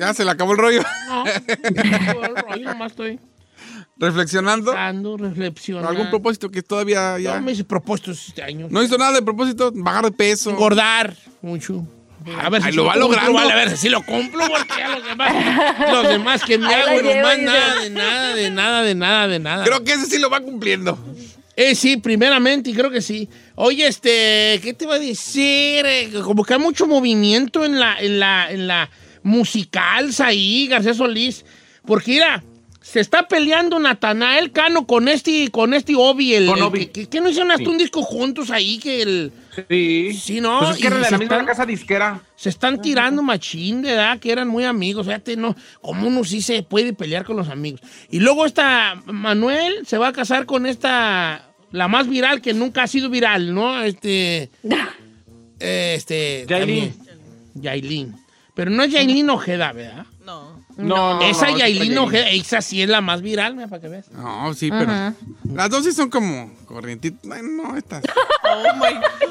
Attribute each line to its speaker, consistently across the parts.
Speaker 1: Ya se le acabó el rollo.
Speaker 2: No, yo nomás estoy
Speaker 1: Reflexionando.
Speaker 2: dando, reflexionando.
Speaker 1: ¿Algún propósito que todavía ya...
Speaker 2: No me hice propósitos este año.
Speaker 1: No hizo nada de propósito, bajar de peso.
Speaker 2: Engordar mucho. A ver
Speaker 1: Ay,
Speaker 2: si
Speaker 1: lo va
Speaker 2: cumplo,
Speaker 1: logrando.
Speaker 2: vale, a ver si lo cumplo, porque ya los demás, los demás que me hago, nomás
Speaker 3: dice.
Speaker 2: nada, de nada, de nada, de nada, de nada.
Speaker 1: Creo que ese sí lo va cumpliendo.
Speaker 2: Eh, sí, primeramente, y creo que sí. Oye, este, ¿qué te iba a decir? Eh, como que hay mucho movimiento en la, en la, en la musical ahí, García Solís. Porque mira, se está peleando Natanael Cano con este, con este Obi, el,
Speaker 4: Con
Speaker 2: el
Speaker 4: Obi.
Speaker 2: que, que- que no hicieron hasta
Speaker 4: Sí.
Speaker 2: un disco juntos ahí que el.
Speaker 4: Sí.
Speaker 2: Sí, ¿no?
Speaker 4: Pues es que eran de
Speaker 2: se
Speaker 4: la misma
Speaker 2: están-
Speaker 4: casa disquera.
Speaker 2: Se están tirando machín de edad, que eran muy amigos. Fíjate, no, como uno sí se puede pelear con los amigos. Y luego esta Manuel se va a casar con esta, la más viral que nunca ha sido viral, ¿no? Este. Este.
Speaker 4: Yailin.
Speaker 2: Yailin. Pero no es Yailin Ojeda, ¿verdad?
Speaker 4: No, no.
Speaker 2: esa
Speaker 4: no,
Speaker 2: Yailin
Speaker 4: no,
Speaker 2: Ojeda, esa sí es la más viral, mira, para que veas.
Speaker 1: No, sí, pero... Las dos sí son como corrientitas. No, estas.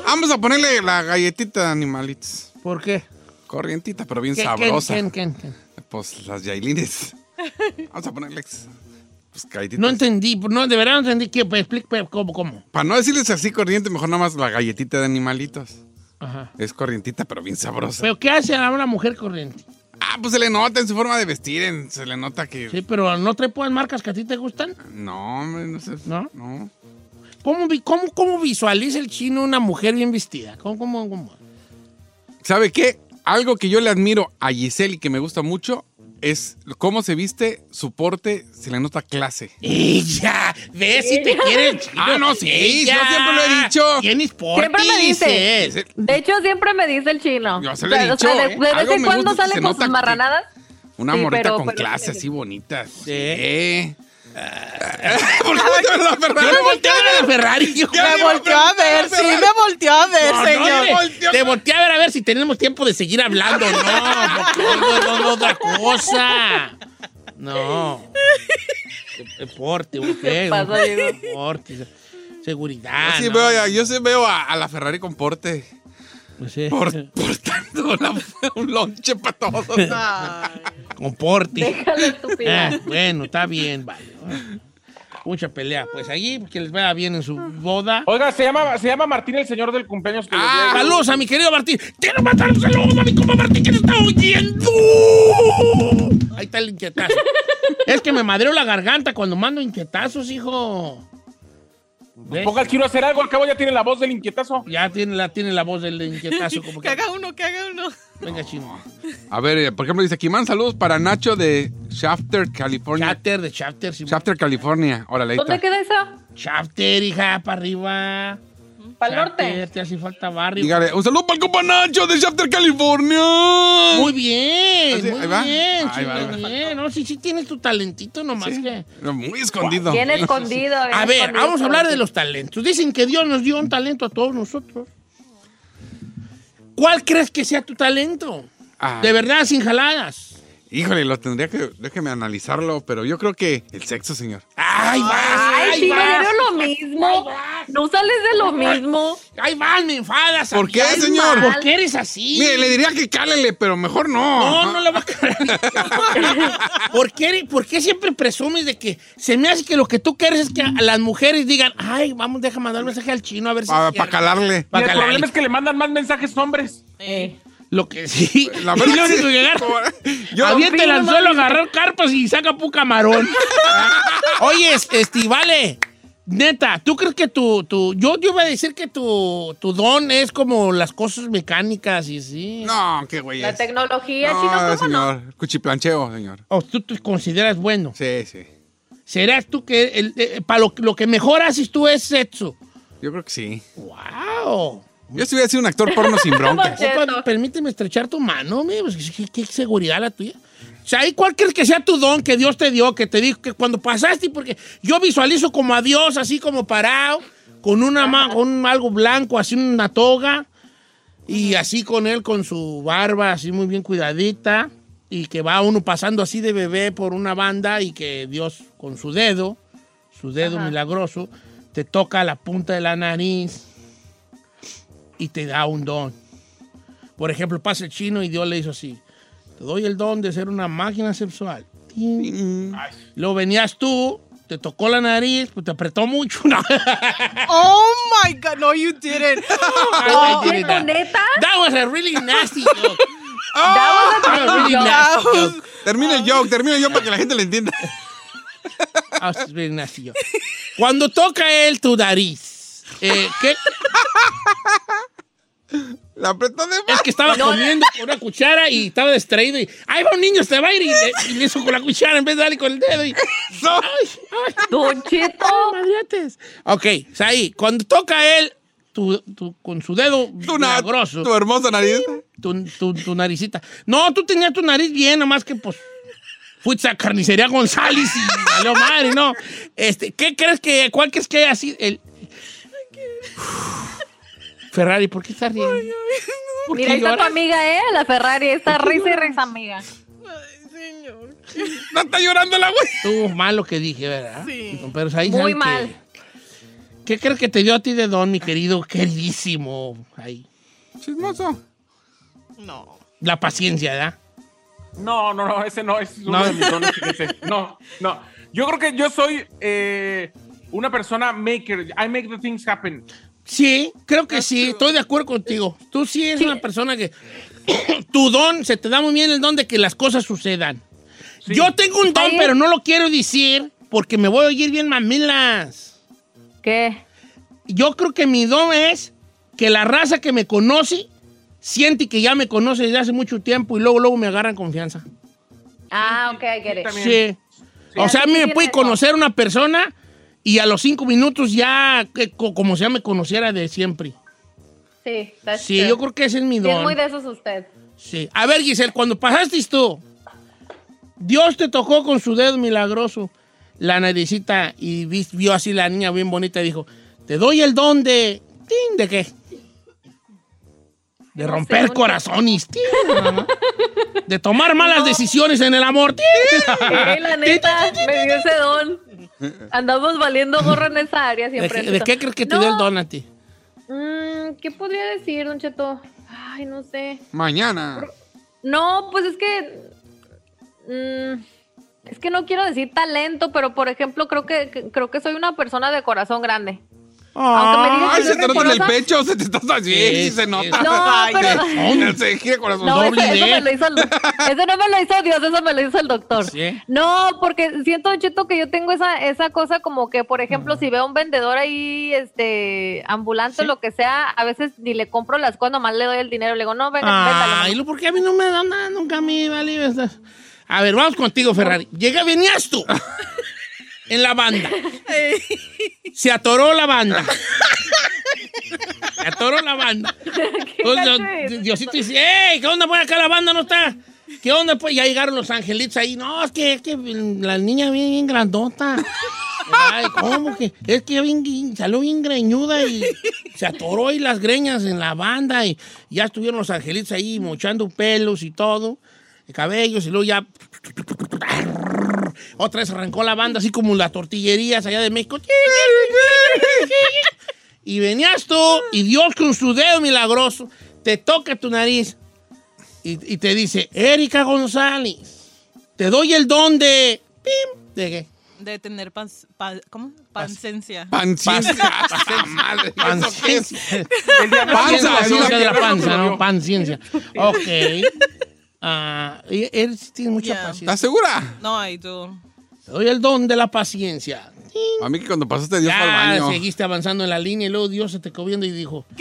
Speaker 1: Vamos a ponerle la galletita de animalitos.
Speaker 2: ¿Por qué?
Speaker 1: Corrientita, pero bien
Speaker 2: ¿Qué-
Speaker 1: sabrosa.
Speaker 2: quién- quién- quién?
Speaker 1: Pues las yailines. Vamos a ponerle... Pues galletitas.
Speaker 2: No entendí, no, de verdad no entendí. ¿Qué? Pues, explica, ¿Cómo? ¿Cómo?
Speaker 1: Para no decirles así corriente, mejor nada más la galletita de animalitos.
Speaker 2: Ajá.
Speaker 1: Es corrientita, pero bien sabrosa.
Speaker 2: ¿Pero qué hace a una mujer corriente?
Speaker 1: Ah, pues se le nota en su forma de vestir, en- se le nota que...
Speaker 2: Sí, pero ¿no trae pues marcas que a ti te gustan?
Speaker 1: No, hombre, no sé.
Speaker 2: ¿No?
Speaker 1: No.
Speaker 2: ¿Cómo, vi- cómo, cómo visualiza el chino una mujer bien vestida? ¿Cómo, cómo, cómo?
Speaker 1: ¿Sabe qué? Algo que yo le admiro a Giselle y que me gusta mucho es cómo se viste, su porte, se le nota clase.
Speaker 2: ¡Ella! ¿Ves si te quiere el chino?
Speaker 1: Ah, no, sí,
Speaker 2: Ella.
Speaker 1: yo siempre lo he dicho.
Speaker 2: Tienes porte,
Speaker 3: Siempre me dice. De hecho, siempre me dice el chino.
Speaker 1: Yo se lo he
Speaker 3: O sea,
Speaker 1: dicho,
Speaker 3: de,
Speaker 1: ¿eh?
Speaker 3: de vez en cuando
Speaker 1: gusta,
Speaker 3: sale con sus marranadas.
Speaker 1: Una
Speaker 3: Sí,
Speaker 1: morita
Speaker 3: pero-
Speaker 1: con
Speaker 3: pero-
Speaker 1: clase, así bonita.
Speaker 2: Sí.
Speaker 1: Sí. ¿Por qué volteó a ver la
Speaker 2: Yo
Speaker 1: Ferrari?
Speaker 2: me volteé a ver a la Ferrari. Yo,
Speaker 5: Me volteó a ver, sí, me volteó a ver,
Speaker 2: No, no,
Speaker 5: señor.
Speaker 2: te-
Speaker 1: volteó.
Speaker 2: Te volteé a ver a ver si tenemos tiempo de seguir hablando. No, porque no, no, no, otra cosa. No. Deporte,
Speaker 3: Diego?
Speaker 2: Deporte. Seguridad.
Speaker 1: Yo sí
Speaker 2: ¿no?
Speaker 1: veo, a- yo sí veo a, a la Ferrari con porte.
Speaker 2: Pues sí.
Speaker 1: Por, portando la- un lonche para todos.
Speaker 2: Con porte.
Speaker 3: Déjalo estúpida.
Speaker 2: Ah, bueno, está bien, vale. Mucha pelea. Pues allí, que les vaya bien en su boda.
Speaker 4: Oiga, se llama, se llama Martín el señor del cumpleaños que
Speaker 2: Ah, saludos a mi querido Martín. Quiero mandar un saludo a mi compa Martín que nos está oyendo. Ahí está el inquietazo. es que me madreo la garganta cuando mando inquietazos, hijo. ¿Ves?
Speaker 4: Ponga al chino a hacer algo, al cabo ya tiene la voz del inquietazo.
Speaker 2: Ya tiene la, tiene la voz del inquietazo. Como
Speaker 5: Que
Speaker 2: que,
Speaker 5: haga uno, que haga uno.
Speaker 2: venga, chino.
Speaker 1: A ver, eh, por ejemplo, dice aquí, man, saludos para Nacho de Shafter, California.
Speaker 2: Chapter de chapter. sí.
Speaker 1: Shafter, California. Órale, ahí
Speaker 3: ¿Dónde
Speaker 1: está.
Speaker 3: queda eso?
Speaker 2: Chapter, hija, para arriba.
Speaker 3: ¿Para el norte?
Speaker 2: Te hace falta barrio.
Speaker 1: Dígale, un saludo para el compa Nacho de Shafter, California.
Speaker 2: Muy bien,
Speaker 1: ¿Ah, sí?
Speaker 2: muy
Speaker 1: Ahí va.
Speaker 2: bien,
Speaker 1: Ahí va, ahí
Speaker 2: chino,
Speaker 1: va.
Speaker 2: bien. No, sí, sí tienes tu talentito nomás
Speaker 1: Sí,
Speaker 2: que...
Speaker 1: pero Muy escondido.
Speaker 3: Bien escondido. bien
Speaker 2: A ver,
Speaker 3: escondido,
Speaker 2: vamos a hablar de los talentos. Dicen que Dios nos dio un talento a todos nosotros. ¿Cuál crees que sea tu talento? De verdad, sin jaladas.
Speaker 1: Híjole, lo tendría que, déjeme analizarlo, pero yo creo que el sexo, señor.
Speaker 2: ¡Ay, vas!
Speaker 3: Ay,
Speaker 2: ¡Ay,
Speaker 3: sí, me
Speaker 2: vas!
Speaker 3: dieron lo mismo. No sales de lo mismo.
Speaker 2: ¡Ay, vas! Me enfadas.
Speaker 1: ¿Por qué, señor?
Speaker 2: ¿Por qué eres así?
Speaker 1: Mire, le diría que cálele, pero mejor no.
Speaker 2: No, no le va a caer. ¿Por qué, ¿Por qué siempre presumes de que se me hace que lo que tú quieres es que a las mujeres digan, ay, vamos, deja mandar un mensaje al chino a ver si.
Speaker 1: Para
Speaker 2: es cierto"?
Speaker 1: calarle.
Speaker 4: Y
Speaker 2: Pa'
Speaker 4: el
Speaker 2: calarle.
Speaker 4: problema es que le mandan más mensajes hombres.
Speaker 2: Lo que sí.
Speaker 1: La
Speaker 2: Y
Speaker 1: verdad,
Speaker 2: lo único que llegar.
Speaker 1: Yo-
Speaker 2: Avienta el anzuelo agarrar carpas y saca pu camarón. Oye, es- este, vale. Neta, ¿tú crees que tu, tu yo, yo iba a decir que tu, tu don es como las cosas mecánicas y así?
Speaker 1: No, qué güey
Speaker 3: La
Speaker 1: es.
Speaker 3: tecnología,
Speaker 1: No,
Speaker 3: chino, ¿cómo no?
Speaker 1: señor. Cuchiplancheo, señor.
Speaker 2: ¿O tú te consideras bueno?
Speaker 1: Sí, sí.
Speaker 2: ¿Serás tú que para lo, lo que mejor haces tú es sexo?
Speaker 1: Yo creo que sí.
Speaker 2: ¡Wow!
Speaker 1: Yo si hubiera sido un actor porno sin broncas.
Speaker 3: Cheto.
Speaker 2: Opa, Permíteme estrechar tu mano, mi, pues, ¿qué, qué seguridad la tuya. O sea, ¿y cuál crees que sea tu don que Dios te dio, que te dijo que cuando pasaste, porque yo visualizo como a Dios así como parado, con una con algo blanco, así una toga, y así con él con su barba así muy bien cuidadita, y que va uno pasando así de bebé por una banda y que Dios con su dedo, su dedo milagroso, te toca la punta de la nariz y te da un don. Por ejemplo, pasa el chino y Dios le hizo así. Te doy el don de ser una máquina sexual. Luego venías tú, te tocó la nariz, pues te apretó mucho. No.
Speaker 5: Oh my God, no, you didn't.
Speaker 2: I did
Speaker 3: ¿Cheto,
Speaker 2: that.
Speaker 3: neta?
Speaker 2: That was a really nasty joke.
Speaker 3: That was a
Speaker 2: That was a really
Speaker 3: joke.
Speaker 2: nasty
Speaker 5: That
Speaker 2: joke.
Speaker 1: Termina el joke, termina el joke para que la gente lo entienda.
Speaker 2: That was a really nasty joke. Cuando toca él tu nariz, eh, ¿qué?
Speaker 1: La apretó de
Speaker 2: Es que estaba comiendo con una cuchara y estaba distraído y ¡ay, va un niño, se va a ir! Y le, y le hizo con la cuchara en vez de darle con el dedo y... ¡Ay, ay!
Speaker 3: Don Cheto.
Speaker 2: madriates! Ok, ahí, cuando toca él, tu, tu- con su dedo
Speaker 1: tu,
Speaker 2: milagroso,
Speaker 1: tu hermosa nariz.
Speaker 2: tu, tu- tu naricita. No, tú tenías tu nariz bien, nomás que pues fuiste a carnicería González y valió madre, ¿no? Este, ¿qué crees que, cuál crees que haya sido el... Ferrari, ¿por qué estás riendo? ¿Por
Speaker 3: Mira, ahí está tu amiga, ¿eh? La Ferrari. Está risa y risa, amiga.
Speaker 5: Señor.
Speaker 1: No está llorando la güey.
Speaker 2: Estuvo mal lo que dije, ¿verdad?
Speaker 5: Sí.
Speaker 2: Pero ahí
Speaker 3: Muy
Speaker 2: que-
Speaker 3: mal.
Speaker 2: ¿Qué crees que te dio a ti de don, mi querido, queridísimo? Ahí.
Speaker 1: Chismoso.
Speaker 5: No.
Speaker 2: La paciencia, ¿verdad?
Speaker 4: No, no, no, ese no es uno
Speaker 2: No.
Speaker 4: de mis dones. No, no. Yo creo que yo soy eh, una persona maker. I make the things happen.
Speaker 2: Sí, creo que sí, estoy de acuerdo contigo. Tú sí eres una persona que tu don, se te da muy bien el don de que las cosas sucedan. Yo tengo un don, pero no lo quiero decir porque me voy a oír bien mamilas.
Speaker 3: ¿Qué?
Speaker 2: Yo creo que mi don es que la raza que me conoce siente que ya me conoce desde hace mucho tiempo y luego, luego me agarran confianza.
Speaker 3: Ah, ok, I get it.
Speaker 4: también.
Speaker 2: Sí. O sea, a mí me puede conocer una persona y a los cinco minutos ya, que, co- como si ya me conociera de siempre.
Speaker 3: Sí,
Speaker 2: Sí,
Speaker 3: true.
Speaker 2: yo creo que ese es mi don.
Speaker 3: es muy de esos usted.
Speaker 2: Sí. A ver, Giselle, cuando pasaste tú, Dios te tocó con su dedo milagroso la naricita y vi- vio así la niña bien bonita y dijo, te doy el don de... ¿Tin? ¿De qué? De romper corazones. mamá. De tomar malas decisiones en el amor. tin.
Speaker 3: Sí, la neta, me dio ese don. Andamos valiendo gorra en esa área
Speaker 2: ¿De,
Speaker 3: siempre.
Speaker 2: qué- de qué crees que te
Speaker 3: No.
Speaker 2: dio el don a ti?
Speaker 3: Mm, ¿Qué podría decir, Don Cheto? Ay, no sé.
Speaker 1: Mañana.
Speaker 3: No, pues es que. mm, es que no quiero decir talento, pero por ejemplo, creo que- creo que soy una persona de corazón grande. Aunque me digan
Speaker 1: Ay,
Speaker 3: que
Speaker 1: se te nota en el pecho, se te está así, sí, se nota.
Speaker 3: No,
Speaker 1: Ay,
Speaker 3: pero-
Speaker 1: de- Se gira corazón.
Speaker 3: No,
Speaker 2: doble
Speaker 3: eso me lo hizo el, eso no me lo hizo Dios, eso me lo hizo el doctor.
Speaker 2: Sí.
Speaker 3: No, porque siento, Cheto, que yo tengo esa, esa cosa como que, por ejemplo, si veo a un vendedor ahí, este, ambulante o lo que sea, a veces ni le compro las cosas, nomás le doy el dinero, le digo, no, venga,
Speaker 2: Ay,
Speaker 3: véndalo.
Speaker 2: lo porque a mí no me da nada, nunca a mí, vale. A ver, vamos contigo, Ferrari. Llega, venías tú en la banda. Se atoró la banda. Se atoró la banda. Entonces, Diosito dice, ¡Ey! ¿Qué onda? Pues acá la banda no está. ¿Qué onda? Pues ya llegaron los angelitos ahí. No, es que, es que la niña bien, bien grandota. Ay, ¿cómo que? Es que bien, salió bien greñuda y se atoró ahí las greñas en la banda y ya estuvieron los angelitos ahí mochando pelos y todo, y cabellos y luego ya... Otra vez arrancó la banda así como las tortillerías allá de México. Y venías tú y Dios con su dedo milagroso te toca tu nariz y, y te dice, Erika González, te doy el don de... pim, ¿De qué?
Speaker 5: De tener pans- pa- ¿cómo? Pancencia.
Speaker 1: Panciencia.
Speaker 4: Día de
Speaker 2: Panza, la la
Speaker 4: Ernesto
Speaker 2: panza, ¿no?
Speaker 4: dio.
Speaker 2: Paciencia. Ok. Ah, y él sí tiene mucha paciencia.
Speaker 1: ¿Estás segura?
Speaker 5: No, I do.
Speaker 2: Doy el don de la paciencia.
Speaker 1: A mí que cuando pasaste Dios al
Speaker 2: Ya
Speaker 1: baño.
Speaker 2: seguiste avanzando en la línea y luego Dios se te quedó viendo y dijo...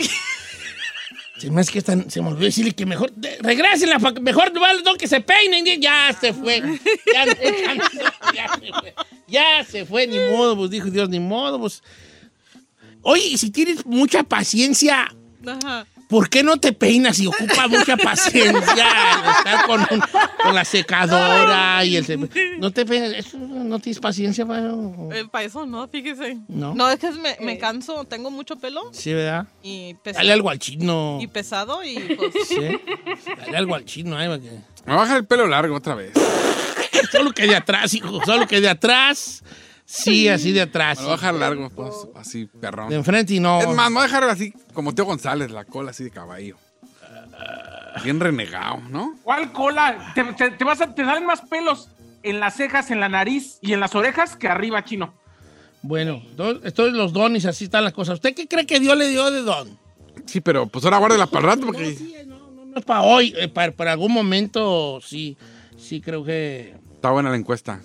Speaker 2: Se me que están, se me olvidó decirle que mejor, de- regresen, mejor va el don que se peinen. y Ya se fue. Ya, ya no- ya se fue. Ya se fue, ni modo, pues dijo Dios, ni modo, pues. Oye, si tienes mucha paciencia,
Speaker 5: Ajá.
Speaker 2: ¿Por qué no te peinas y ocupa mucha paciencia estar con, un- con la secadora y el... No te peinas, eso, no tienes paciencia para...
Speaker 5: Eh, para eso no, fíjese.
Speaker 2: No.
Speaker 5: No, es que me, me canso, tengo mucho pelo
Speaker 2: Sí, ¿verdad?
Speaker 5: y, pesa-
Speaker 2: Dale algo al chino.
Speaker 5: y pesado y pues...
Speaker 2: Sí. Dale algo al chino, ahí, para que-
Speaker 1: Me baja el pelo largo otra vez.
Speaker 2: Solo que de atrás, hijo. Solo que de atrás. Sí, así de atrás.
Speaker 1: Me lo voy a dejar largo, pues, así, perrón.
Speaker 2: De enfrente y no.
Speaker 1: Es más, me voy a dejar así como Teo González, la cola así de caballo. Bien renegado, ¿no?
Speaker 4: ¿Cuál cola? Te, te- te vas a, te salen más pelos en las cejas, en la nariz y en las orejas que arriba, chino.
Speaker 2: Bueno, do- estos los dones, así están las cosas. ¿Usted qué cree que Dios le dio de don?
Speaker 1: Sí, pero pues ahora guárdela para el rato porque...
Speaker 2: No es para hoy, eh, para, para algún momento sí, sí creo que
Speaker 1: Está buena la encuesta.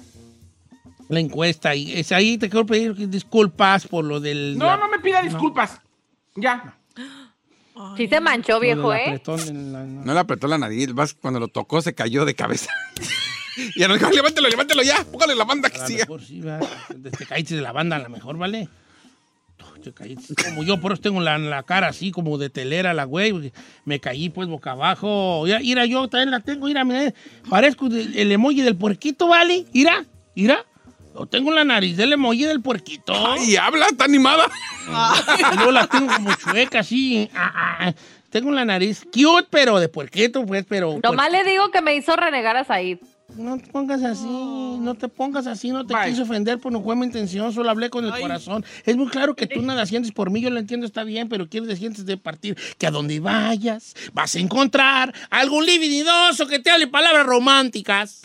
Speaker 2: La encuesta. Y es ahí te quiero pedir disculpas por lo del.
Speaker 4: No,
Speaker 2: la-
Speaker 4: no me pida disculpas. Ya.
Speaker 3: Sí se manchó,
Speaker 2: lo
Speaker 3: viejo, ¿eh?
Speaker 2: la- no.
Speaker 1: No le apretó la nariz, vas cuando lo tocó se cayó de cabeza. y ya no dijo, levántelo, levántelo ya, póngale la banda que
Speaker 2: A lo
Speaker 1: siga.
Speaker 2: mejor sí, va. Te caíste de la banda, a lo mejor, ¿vale? Te caíste. Como yo, por eso tengo la, la cara así, como de telera, la güey. Me caí, pues, boca abajo. Mira, mira, yo también la tengo, mira, mira. Parezco el emoji del puerquito, ¿vale? Mira, mira. Yo tengo la nariz del emoji del puerquito.
Speaker 1: Y habla, está animada.
Speaker 2: Y luego la tengo como chueca, así. Ah, ah, ah. Tengo la nariz cute, pero de puerquito, pues, pero...
Speaker 3: Nomás le digo que me hizo renegar a Said.
Speaker 2: No te pongas así, no te pongas así, no te
Speaker 4: Bye.
Speaker 2: quise ofender, pues no fue mi intención, solo hablé con el
Speaker 5: Ay.
Speaker 2: corazón. Es muy claro que tú nada sientes por mí, yo lo entiendo, está bien, pero quieres decir antes de partir que a donde vayas vas a encontrar algún libididoso que te hable palabras románticas.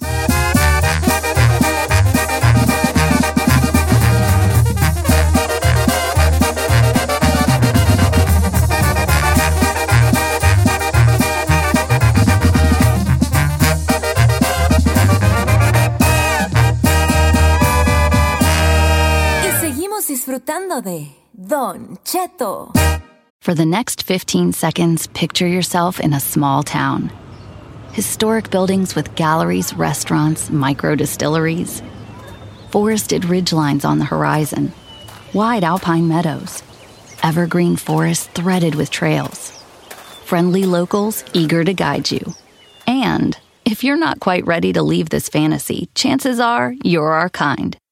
Speaker 6: Disfrutando de Don Cheto.
Speaker 7: For the next 15 seconds, picture yourself in a small town. Historic buildings with galleries, restaurants, micro distilleries. Forested ridgelines on the horizon. Wide alpine meadows. Evergreen forests threaded with trails. Friendly locals eager to guide you. And if you're not quite ready to leave this fantasy, chances are you're our kind.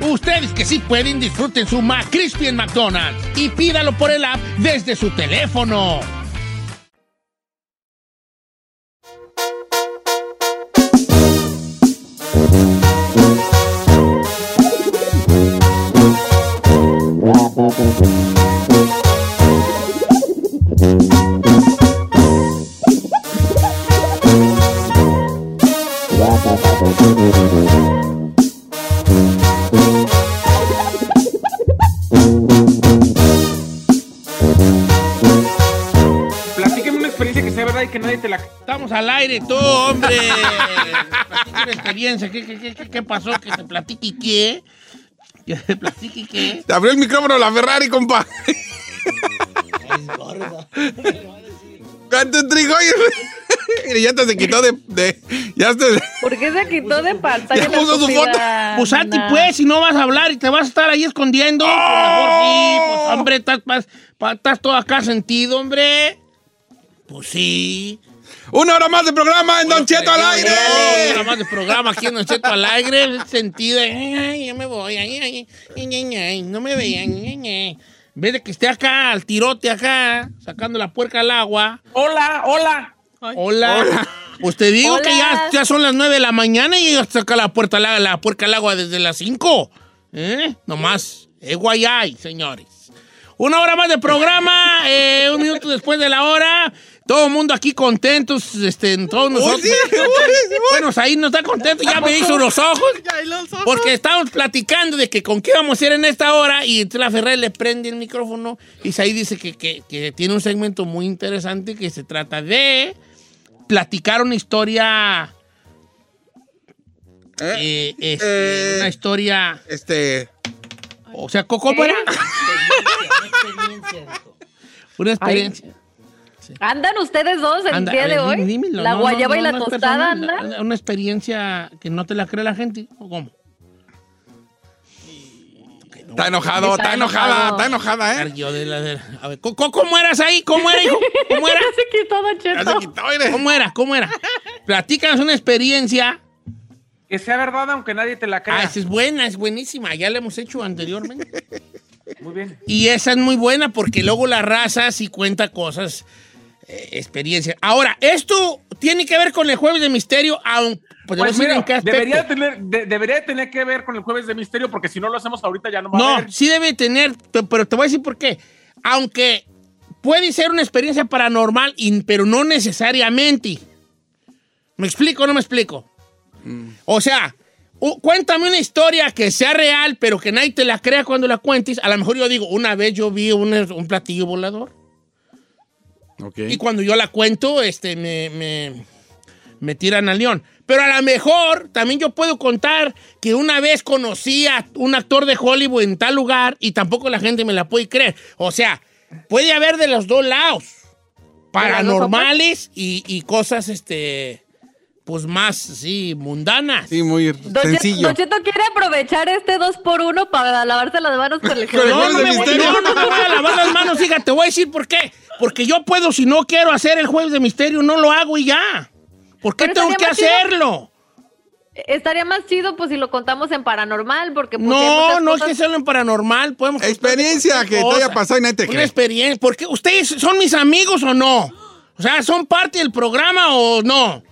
Speaker 2: Ustedes que sí pueden, disfruten su McCrispy en McDonald's y pídalo por el app desde su teléfono.
Speaker 4: Platíqueme una experiencia que sea verdad y que nadie te la...
Speaker 2: Estamos al aire, tú, hombre. Platique una experiencia. ¿Qué, qué, qué, qué pasó? Que te platique qué. Que te platique qué.
Speaker 1: Te abrió el micrófono la Ferrari, compa. ¿Cuánto trigo? Mire, ya te se quitó de... de- ya te...
Speaker 3: ¿Por qué se quitó de pantalla?
Speaker 1: Ya puso su foto.
Speaker 2: Pues a ti, pues, si no vas a hablar y te vas a estar ahí escondiendo. pues, mejor sí, pues, hombre, estás, estás todo acá sentido, hombre. Pues sí.
Speaker 1: Una hora más de programa en Don Cheto al aire.
Speaker 2: Nada más de programa aquí en Don Cheto al aire, sentido. de, Ay, ay, ya me voy. Ay, ay, ay, ay, ay, no me vean. ay, ay, ay. En vez de que esté acá, al tirote acá, sacando la puerca al agua.
Speaker 4: Hola, hola.
Speaker 2: Hola. Pues te digo
Speaker 3: Hola.
Speaker 2: que ya, ya son las 9 de la mañana y ya saca la, puerta, la, la puerca al agua desde las 5. ¿Eh? Nomás. Es guayay, señores. Una hora más de programa, eh, un minuto después de la hora. Todo el mundo aquí contentos, este, todos nosotros.
Speaker 1: sí, uy, sí, uy.
Speaker 2: bueno, ahí no está contento, ya me hizo los ojos.
Speaker 5: Ya, y los ojos.
Speaker 2: Porque estábamos platicando de que con qué vamos a hacer en esta hora y entonces la Ferrer le prende el micrófono y ahí dice que, que- que tiene un segmento muy interesante que se trata de platicar una historia... eh, este,
Speaker 1: Eh.
Speaker 2: una historia...
Speaker 1: Este...
Speaker 2: O sea, ¿cómo era? Una experiencia.
Speaker 3: ¿Andan ustedes dos el
Speaker 2: Anda,
Speaker 3: día de
Speaker 2: ver,
Speaker 3: hoy?
Speaker 2: dímelo.
Speaker 3: la
Speaker 2: No,
Speaker 3: guayaba
Speaker 2: no,
Speaker 3: y la tostada andan.
Speaker 2: Una experiencia que no te la cree la gente. ¿O cómo?
Speaker 1: Está enojado,
Speaker 3: Está
Speaker 1: está enojada,
Speaker 3: enojado.
Speaker 1: está enojada, ¿eh?
Speaker 2: Yo de la- de- a ver, ¿cómo, cómo eras ahí? ¿Cómo era, hijo? ¿Cómo era?
Speaker 3: Ya se quitó, Don
Speaker 1: Ya
Speaker 3: Cheto.
Speaker 1: se quitó.
Speaker 2: ¿Cómo era? ¿Cómo era? Platícanos una experiencia.
Speaker 4: Que sea verdad aunque nadie te la
Speaker 2: Ah,
Speaker 4: crea.
Speaker 2: esa es buena, es buenísima. Ya la hemos hecho anteriormente.
Speaker 4: Muy bien.
Speaker 2: Y esa es muy buena porque luego la raza sí cuenta cosas, eh, experiencias. Ahora, esto tiene que ver con el jueves de misterio, aun, pues,
Speaker 4: Pues mira, debería tener, de- debería tener que ver con el jueves de misterio porque si no lo hacemos ahorita ya no va a
Speaker 2: No, sí debe tener, pe- pero te voy a decir por qué. Aunque puede ser una experiencia paranormal, y- pero no necesariamente. ¿Me explico o no me explico? O sea, u- cuéntame una historia que sea real, pero que nadie te la crea cuando la cuentes. A lo mejor yo digo, una vez yo vi un, un platillo volador. Y cuando yo la cuento, este, me, me, me tiran al león. Pero a lo mejor también yo puedo contar que una vez conocí a un actor de Hollywood en tal lugar y tampoco la gente me la puede creer. O sea, puede haber de los dos lados. Paranormales y, y cosas, este, pues más, sí, mundanas.
Speaker 1: Sí, muy
Speaker 3: Don
Speaker 1: sencillo.
Speaker 3: Don Cheto quiere aprovechar este dos por uno para lavarse las manos con el
Speaker 1: Con el
Speaker 2: No, no, me voy,
Speaker 1: misterio.
Speaker 2: no, no me voy a lavar las manos, fíjate, te voy a decir por qué. Porque yo puedo, si no quiero hacer el jueves de misterio, no lo hago y ya. ¿Por qué
Speaker 3: Pero
Speaker 2: tengo que
Speaker 3: chido.
Speaker 2: hacerlo?
Speaker 3: Estaría más chido pues si lo contamos en paranormal porque pues,
Speaker 2: No, no es
Speaker 3: cosas-
Speaker 2: que sea en paranormal, podemos
Speaker 1: Experiencia que te haya pasado y nadie te
Speaker 2: Una
Speaker 1: cree.
Speaker 2: experiencia, porque ustedes son mis amigos o no? O sea, ¿son parte del programa o no?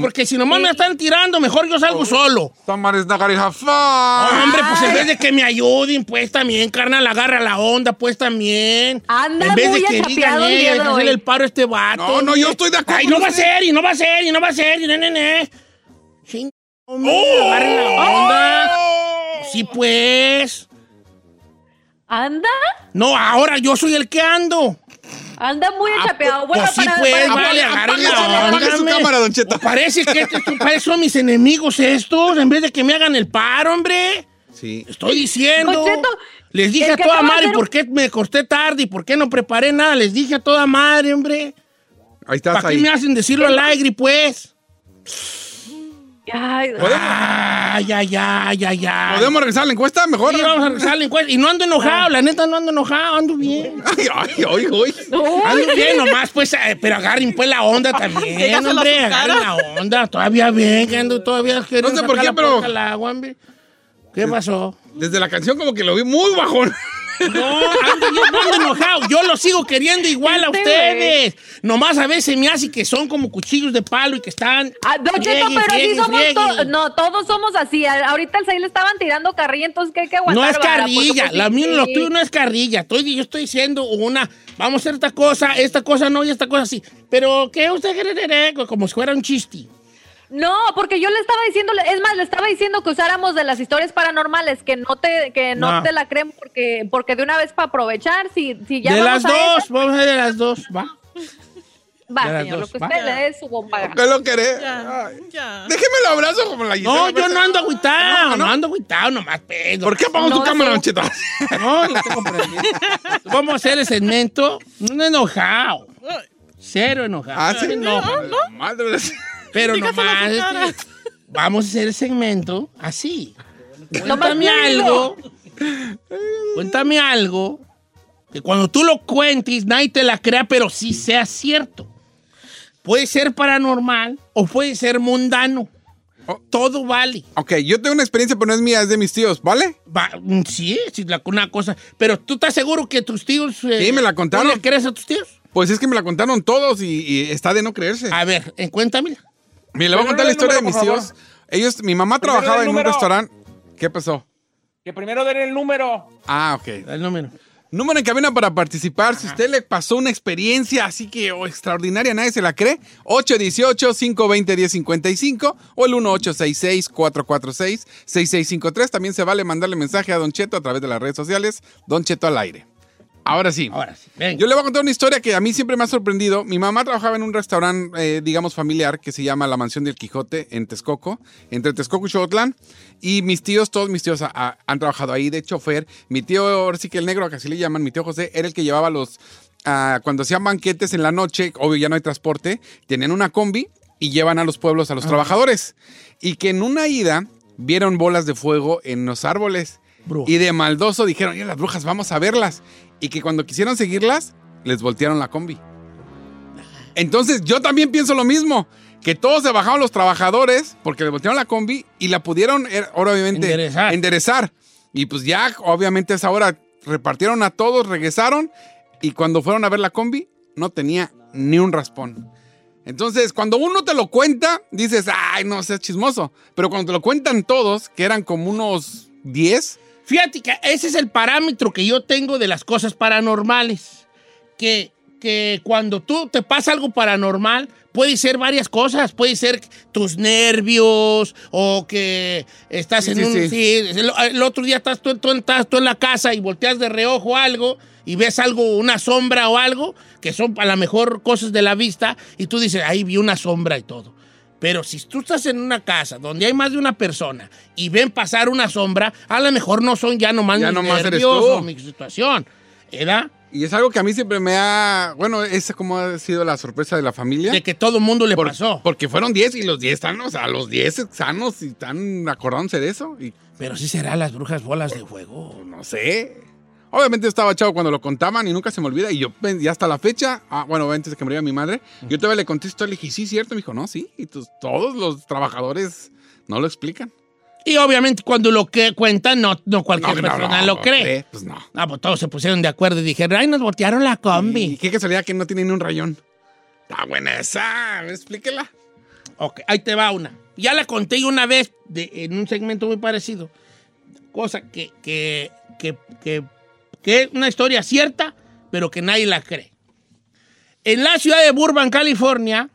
Speaker 2: Porque si nomás me están tirando, mejor yo salgo solo.
Speaker 1: Somebody's not gonna have fun.
Speaker 2: Hombre, pues en vez de que me ayuden, pues también, carnal, agarra la onda, pues también.
Speaker 3: Anda
Speaker 2: en vez
Speaker 3: muy
Speaker 2: de que digan, eh,
Speaker 3: hoy.
Speaker 2: el paro a este vato.
Speaker 1: No, no, yo estoy de acuerdo
Speaker 2: Ay, no va a ser, y no va a ser, y no va a ser, y ne, ne, ne. Ching, hombre,
Speaker 1: ¡Oh!
Speaker 2: agarren la onda. Sí, pues.
Speaker 3: ¿Anda?
Speaker 2: No, ahora yo soy el que ando.
Speaker 3: Anda muy achapeado. Bueno,
Speaker 2: pues sí,
Speaker 3: para-
Speaker 2: pues,
Speaker 3: para-
Speaker 2: vale, agarren la onda.
Speaker 1: apague su cámara, Don Cheto.
Speaker 2: Parece que estos parece son mis enemigos estos, en vez de que me hagan el paro, hombre.
Speaker 1: Sí.
Speaker 2: Estoy diciendo.
Speaker 3: Don Cheto,
Speaker 2: les dije a toda madre
Speaker 3: hacer
Speaker 2: por qué me corté tarde y por qué no preparé nada. Les dije a toda madre, hombre.
Speaker 1: Ahí estás
Speaker 2: ¿Para qué
Speaker 1: ahí.
Speaker 2: me hacen decirlo al aire, pues?
Speaker 3: Ay,
Speaker 2: Ay, ay, ay, ay, ay.
Speaker 1: ¿Podemos regresar a la encuesta? Mejor.
Speaker 2: Sí, vamos a regresar a la encuesta. Y no ando enojado, la neta no ando enojado, ando bien.
Speaker 1: Ay, ay, ay, ay.
Speaker 2: Ando bien nomás, pues, eh, pero agarren pues la onda también, hombre, agarren la onda. Todavía bien, que ando todavía
Speaker 1: No sé por qué,
Speaker 2: la
Speaker 1: pero-
Speaker 2: al agua. ¿Qué pasó?
Speaker 1: Desde la canción como que lo vi muy bajón.
Speaker 2: No, ando, yo no ando enojado. Yo lo sigo queriendo igual a
Speaker 3: Este
Speaker 2: ustedes. Nomás a veces me hace que son como cuchillos de palo y que están.
Speaker 3: Ah, Cheto,
Speaker 2: friegue,
Speaker 3: pero sí somos todos. No, todos somos así. Ahorita el 6 le estaban tirando carrilla, entonces que hay que aguantar.
Speaker 2: No es carrilla,
Speaker 3: pues,
Speaker 2: la mía, lo tuyo no es carrilla. Estoy, yo estoy diciendo una, vamos a hacer esta cosa, esta cosa no y esta cosa sí. Pero, ¿qué usted cree? Como si fuera un chiste.
Speaker 3: No, porque yo le estaba diciendo, es más, le estaba diciendo que usáramos de las historias paranormales, que no te, que no,
Speaker 2: No.
Speaker 3: te la creen porque, porque de una vez para aprovechar, si, si ya
Speaker 2: de
Speaker 3: vamos
Speaker 2: las
Speaker 3: a
Speaker 2: dos,
Speaker 3: esa-
Speaker 2: vamos a ver de las dos, va.
Speaker 3: va,
Speaker 2: de
Speaker 3: señor,
Speaker 2: dos,
Speaker 3: lo que
Speaker 2: va.
Speaker 3: usted le dé su bomba.
Speaker 1: ¿Qué lo querés?
Speaker 5: Ya,
Speaker 1: Ay.
Speaker 5: ya.
Speaker 1: Déjeme el abrazo como la
Speaker 2: No, yo no ando agüitado,
Speaker 1: No,
Speaker 2: no,
Speaker 1: no.
Speaker 2: ando agüitado, nomás pedo.
Speaker 1: ¿Por qué apagó
Speaker 3: No,
Speaker 1: tu cámara,
Speaker 3: sí.
Speaker 1: Don Cheto?
Speaker 2: No, no tengo problema. Vamos a hacer el segmento, no enojado, cero enojado.
Speaker 1: Ah, sí.
Speaker 2: No,
Speaker 1: Madre.
Speaker 2: Pero nomás, este, vamos a hacer el segmento así. Cuéntame algo. Cuéntame algo que cuando tú lo cuentes nadie te la crea, pero sí sea cierto. Puede ser paranormal o puede ser mundano.
Speaker 1: Oh.
Speaker 2: Todo vale.
Speaker 1: Ok, yo tengo una experiencia, pero no es mía, es de mis tíos, ¿vale?
Speaker 2: Va, mm, sí, sí, la- una cosa. Pero tú estás seguro que tus tíos. eh,
Speaker 1: Sí, me la contaron.
Speaker 2: ¿tú le crees a tus tíos?
Speaker 1: Pues es que me la contaron todos y, y está de no creerse.
Speaker 2: A ver, eh, cuéntame.
Speaker 1: Mira, le voy a contar la historia de mis tíos. Ellos, mi mamá
Speaker 4: Primero
Speaker 1: trabajaba en un restaurante. ¿Qué pasó?
Speaker 4: Que primero den el número.
Speaker 1: Ah, ok.
Speaker 2: El número.
Speaker 1: Número en cabina para participar. Si usted le pasó una experiencia así que oh, extraordinaria, nadie se la cree. 818-520-1055 o el 1866-446-6653. También se vale mandarle mensaje a Don Cheto a través de las redes sociales. Don Cheto al aire. Ahora sí.
Speaker 2: Ahora sí.
Speaker 1: Yo le voy a contar una historia que a mí siempre me ha sorprendido. Mi mamá trabajaba en un restaurante, eh, digamos, familiar que se llama La Mansión del Quijote en Texcoco, entre Texcoco y Xotlán. Y mis tíos, todos mis tíos a- a- han trabajado ahí de chofer. Mi tío, ahora sí que el negro, que así le llaman, mi tío José, era el que llevaba los. ah, cuando hacían banquetes en la noche, obvio ya no hay transporte, tenían una combi y llevan a los pueblos a los trabajadores. Y que en una ida vieron bolas de fuego en los árboles.
Speaker 2: Bruja.
Speaker 1: Y de maldoso dijeron, las brujas, vamos a verlas. Y que cuando quisieron seguirlas, les voltearon la combi. Entonces yo también pienso lo mismo. Que todos se bajaron los trabajadores porque les voltearon la combi y la pudieron, er, ahora obviamente,
Speaker 2: Enderezar.
Speaker 1: enderezar. Y pues ya, obviamente, a esa hora repartieron a todos, regresaron. Y cuando fueron a ver la combi, no tenía ni un raspón. Entonces, cuando uno te lo cuenta, dices, ay, no seas chismoso. Pero cuando te lo cuentan todos, que eran como unos 10,
Speaker 2: Fíjate que ese es el parámetro que yo tengo de las cosas paranormales. Que, que cuando tú te pasa algo paranormal, puede ser varias cosas. Puede ser tus nervios o que estás
Speaker 1: Sí,
Speaker 2: en
Speaker 1: sí,
Speaker 2: un...
Speaker 1: sí.
Speaker 2: sí, el, el otro día estás tú, tú- estás tú en la casa y volteas de reojo algo y ves algo, una sombra o algo, que son a lo mejor cosas de la vista, y tú dices, ahí vi una sombra y todo. Pero si tú estás en una casa donde hay más de una persona y ven pasar una sombra, a lo mejor no son ya nomás
Speaker 1: Ya
Speaker 2: mis
Speaker 1: nomás
Speaker 2: nervios o mi situación. ¿Verdad?
Speaker 1: Y es algo que a mí siempre me ha. Bueno, es como ha sido la sorpresa de la familia.
Speaker 2: De que todo el mundo le
Speaker 1: Por-
Speaker 2: pasó.
Speaker 1: Porque fueron 10 y los 10 están, o sea, los 10 sanos y están acordándose de eso. Y
Speaker 2: Pero sí será las brujas bolas de fuego.
Speaker 1: no sé. Obviamente estaba chavo cuando lo contaban y nunca se me olvida. Y yo, y hasta la fecha, ah, bueno, antes de que muriera mi madre, yo todavía le conté esto, le dije, sí, cierto. Me dijo, no, sí. Y tus- todos los trabajadores no lo explican.
Speaker 2: Y obviamente cuando lo que cuentan, no, no cualquier
Speaker 1: No, no,
Speaker 2: persona
Speaker 1: no,
Speaker 2: lo cree.
Speaker 1: cree, Pues no.
Speaker 2: Ah, pues todos se pusieron de acuerdo y dijeron, ay, nos voltearon la
Speaker 1: Y
Speaker 2: combi.
Speaker 1: qué casualidad que no tiene ni un rayón. Está buena esa, explíquela.
Speaker 2: Ok, ahí te va una. Ya la conté yo una vez de- en un segmento muy parecido. Cosa que, que, que, que, que es una historia cierta, pero que nadie la cree. En la ciudad de Burbank, California,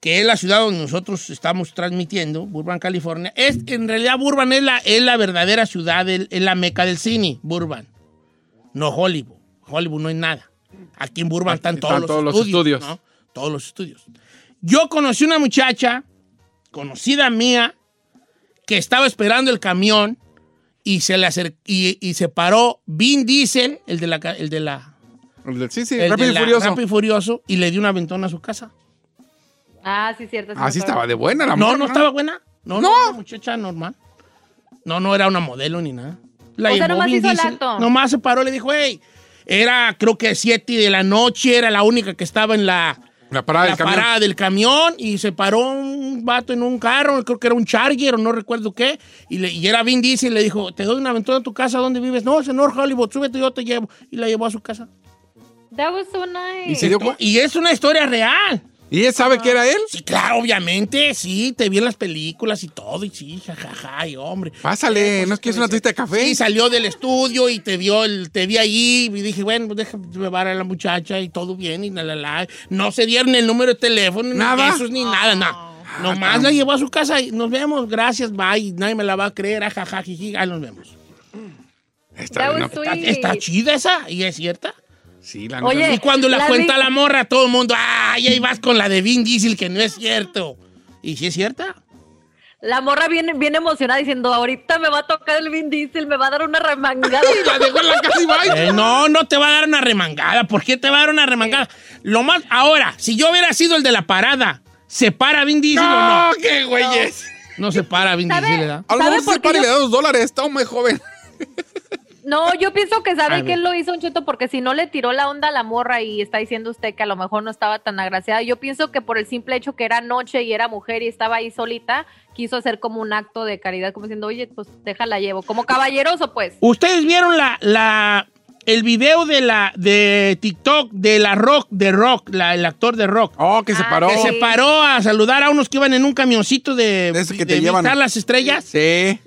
Speaker 2: que es la ciudad donde nosotros estamos transmitiendo, Burbank, California, es en realidad Burbank es la, es la verdadera ciudad, del- es la meca del cine, Burbank. No Hollywood. Hollywood no es nada. Aquí en Burbank están,
Speaker 1: Están
Speaker 2: todos, los, estudios,
Speaker 1: estudios.
Speaker 2: ¿no? Todos los estudios. Yo conocí una muchacha, conocida mía, que estaba esperando el camión y se le acer- y, y se paró Vin Diesel, el de la, el de la,
Speaker 1: El del- Sí, sí,
Speaker 2: el
Speaker 1: rápido
Speaker 2: de
Speaker 1: y
Speaker 2: la
Speaker 1: furioso.
Speaker 2: Rápido y Furioso, y le dio una ventona a su casa.
Speaker 3: Ah, sí, cierto.
Speaker 1: Ah, sí
Speaker 3: acuerdo.
Speaker 1: estaba de buena la
Speaker 2: No,
Speaker 1: morra,
Speaker 2: no estaba buena. No, no,
Speaker 1: No.
Speaker 2: una muchacha normal. No, no era una modelo ni nada. La
Speaker 3: O sea, nomás
Speaker 2: Vin
Speaker 3: hizo
Speaker 2: Diesel.
Speaker 3: acto.
Speaker 2: Nomás se paró le dijo, hey, era creo que 7 de la noche, era la única que estaba en la,
Speaker 1: La parada
Speaker 2: la
Speaker 1: del camión.
Speaker 2: parada del camión y se paró un vato en un carro, creo que era un Charger o no recuerdo qué, y, le- y era Vin Diesel y le dijo, te doy una aventura a tu casa, ¿dónde vives? No, es en North Hollywood, súbete, yo te llevo. Y la llevó a su casa.
Speaker 3: That was so nice.
Speaker 1: Y se dio cu-
Speaker 2: Y es una historia real.
Speaker 1: ¿Y él sabe que era él?
Speaker 2: Sí, claro, obviamente, sí, te vi en las películas y todo, y sí, jajaja, y hombre.
Speaker 1: Pásale, ¿no es que es una tacita de café?
Speaker 2: Sí, salió del estudio y te vio, el, te vi ahí y dije, bueno, pues déjame llevar a la muchacha y todo bien y la, la, la. No se dieron el número de teléfono,
Speaker 1: Nada.
Speaker 2: ni besos, ni nada, no. Nomás la llevó a su casa y nos vemos, gracias, bye, nadie me la va a creer, ajaja, jiji, ahí nos vemos.
Speaker 1: Está
Speaker 3: That
Speaker 1: bien,
Speaker 3: was
Speaker 1: ¿no?
Speaker 2: Está,
Speaker 3: sweet.
Speaker 2: está chida esa y es cierta.
Speaker 1: Sí, la
Speaker 3: Oye,
Speaker 1: neta.
Speaker 2: Y cuando la,
Speaker 3: la
Speaker 2: cuenta
Speaker 3: vi-
Speaker 2: la morra, todo el mundo, ay, ahí vas con la de Vin Diesel, que no es cierto. ¿Y si es cierta?
Speaker 3: La morra viene bien emocionada diciendo, ahorita me va a tocar el Vin Diesel, me va a dar una remangada.
Speaker 1: Y la dejó en la casa y bye.
Speaker 2: Eh, no, no te va a dar una remangada. ¿Por qué te va a dar una remangada? Lo más, ahora, si yo hubiera sido el de la parada, ¿se para Vin Diesel o
Speaker 1: No,
Speaker 2: no?
Speaker 1: qué güeyes.
Speaker 2: No se para Vin
Speaker 3: ¿Sabe?
Speaker 2: Diesel, ¿verdad?
Speaker 1: A lo
Speaker 3: ¿Sabe
Speaker 1: mejor se para y le da dos dólares. Está muy joven.
Speaker 3: No, yo pienso que sabe
Speaker 2: ver.
Speaker 3: que él lo hizo, un cheto, porque si no le tiró la onda a la morra y está diciendo usted que a lo mejor no estaba tan agraciada, yo pienso que por el simple hecho que era noche y era mujer y estaba ahí solita, quiso hacer como un acto de caridad, como diciendo, oye, pues déjala llevo, como caballeroso, pues.
Speaker 2: ¿Ustedes vieron la, la, el video de la de TikTok de la Rock, de Rock, la- el actor de Rock?
Speaker 1: Oh, que se
Speaker 3: Ah,
Speaker 1: paró.
Speaker 2: Que se paró a saludar a unos que iban en un camioncito de,
Speaker 1: De esos que te
Speaker 2: de
Speaker 1: llevan.
Speaker 2: visitar las estrellas.
Speaker 1: Sí.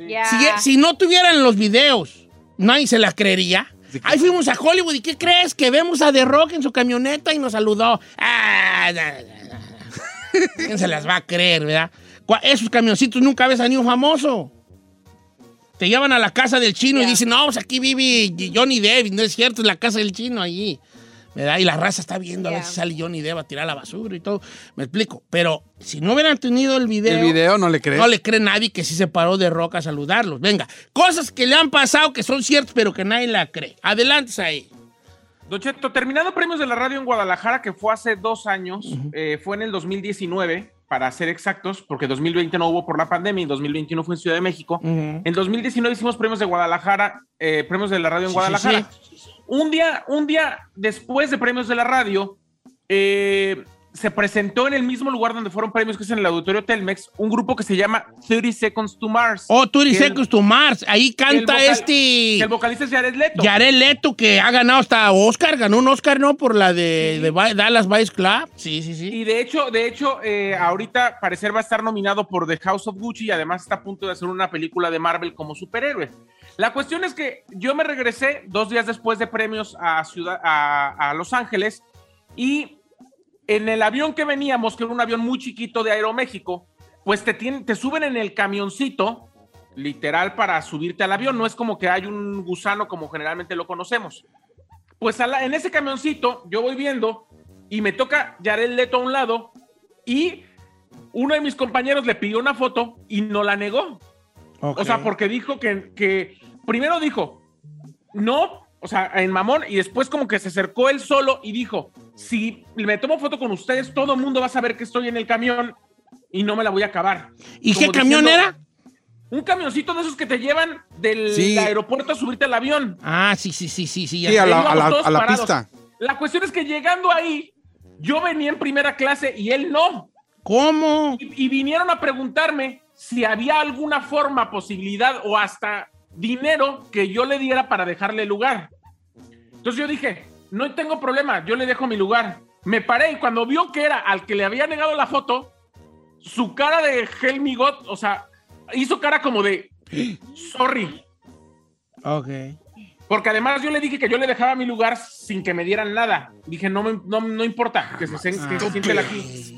Speaker 2: Si no tuvieran los videos, nadie se la creería.
Speaker 1: Sí,
Speaker 2: Ahí fuimos a Hollywood y ¿qué crees? Que vemos a The Rock en su camioneta y nos saludó. Ah, na, na, na, na. ¿Quién se las va a creer, verdad? Esos camioncitos nunca ves a ni un famoso. Te llevan a la casa del chino y dicen, no, pues aquí vive Johnny Depp. No es cierto, es la casa del chino allí. ¿Verdad? Y la raza está viendo a ver si sale Johnny Depp a tirar la basura y todo. Me explico. Pero si no hubieran tenido el video...
Speaker 1: El video no le crees.
Speaker 2: No le cree nadie que sí se paró de roca a saludarlos. Venga, cosas que le han pasado que son ciertas, pero que nadie la cree. Adelante ahí.
Speaker 4: Don Cheto, terminando premios de la radio en Guadalajara, que fue hace dos años, eh, fue en el 2019, para ser exactos, porque 2020 no hubo por la pandemia y 2021 fue en Ciudad de México. En 2019 hicimos premios de Guadalajara, eh, premios de la radio en
Speaker 2: Sí,
Speaker 4: Guadalajara.
Speaker 2: sí,
Speaker 4: Un día, un día después de premios de la radio, eh, se presentó en el mismo lugar donde fueron premios, que es en el Auditorio Telmex, un grupo que se llama 30 Seconds to Mars.
Speaker 2: Oh, tú
Speaker 4: Que el-
Speaker 2: Seconds to Mars. Ahí canta
Speaker 4: vocal-
Speaker 2: este...
Speaker 4: El vocalista es Jared Leto.
Speaker 2: Jared Leto, que ha ganado hasta Oscar. Ganó un Oscar, ¿no? Por la de, Dallas Vice Club. Sí, sí, sí.
Speaker 4: Y de hecho, de hecho, eh, ahorita parecer va a estar nominado por The House of Gucci y además está a punto de hacer una película de Marvel como superhéroe. La cuestión es que yo me regresé dos días después de premios a, ciudad, a, a Los Ángeles y en el avión que veníamos, que era un avión muy chiquito de Aeroméxico, pues te, tienen- te suben en el camioncito, literal, para subirte al avión. No es como que hay un gusano como generalmente lo conocemos. Pues a la- en ese camioncito yo voy viendo y me toca Jared Leto a un lado y uno de mis compañeros le pidió una foto y no la negó. O sea, porque dijo que, que primero dijo, no, o sea, en mamón, y después como que se acercó él solo y dijo, si me tomo foto con ustedes, todo el mundo va a saber que estoy en el camión y no me la voy a acabar.
Speaker 2: ¿Y
Speaker 4: Como
Speaker 2: qué camión
Speaker 4: diciendo,
Speaker 2: era?
Speaker 4: Un camioncito de esos que te llevan del
Speaker 1: Sí.
Speaker 4: aeropuerto a subirte al avión.
Speaker 2: Ah, sí, sí, sí, sí, sí. ya
Speaker 1: Sí, a la, a la- a pista.
Speaker 4: La cuestión es que llegando ahí, yo venía en primera clase y él no.
Speaker 2: ¿Cómo?
Speaker 4: Y, y vinieron a preguntarme si había alguna forma, posibilidad o hasta dinero que yo le diera para dejarle lugar. Entonces yo dije, no tengo problema, yo le dejo mi lugar. Me paré y cuando vio que era al que le había negado la foto, su cara de Helmigot, o sea, hizo cara como de sorry.
Speaker 2: Ok.
Speaker 4: Porque además yo le dije que yo le dejaba mi lugar sin que me dieran nada. Dije, no, me- no, no importa, que se, sen- que se siente la aquí.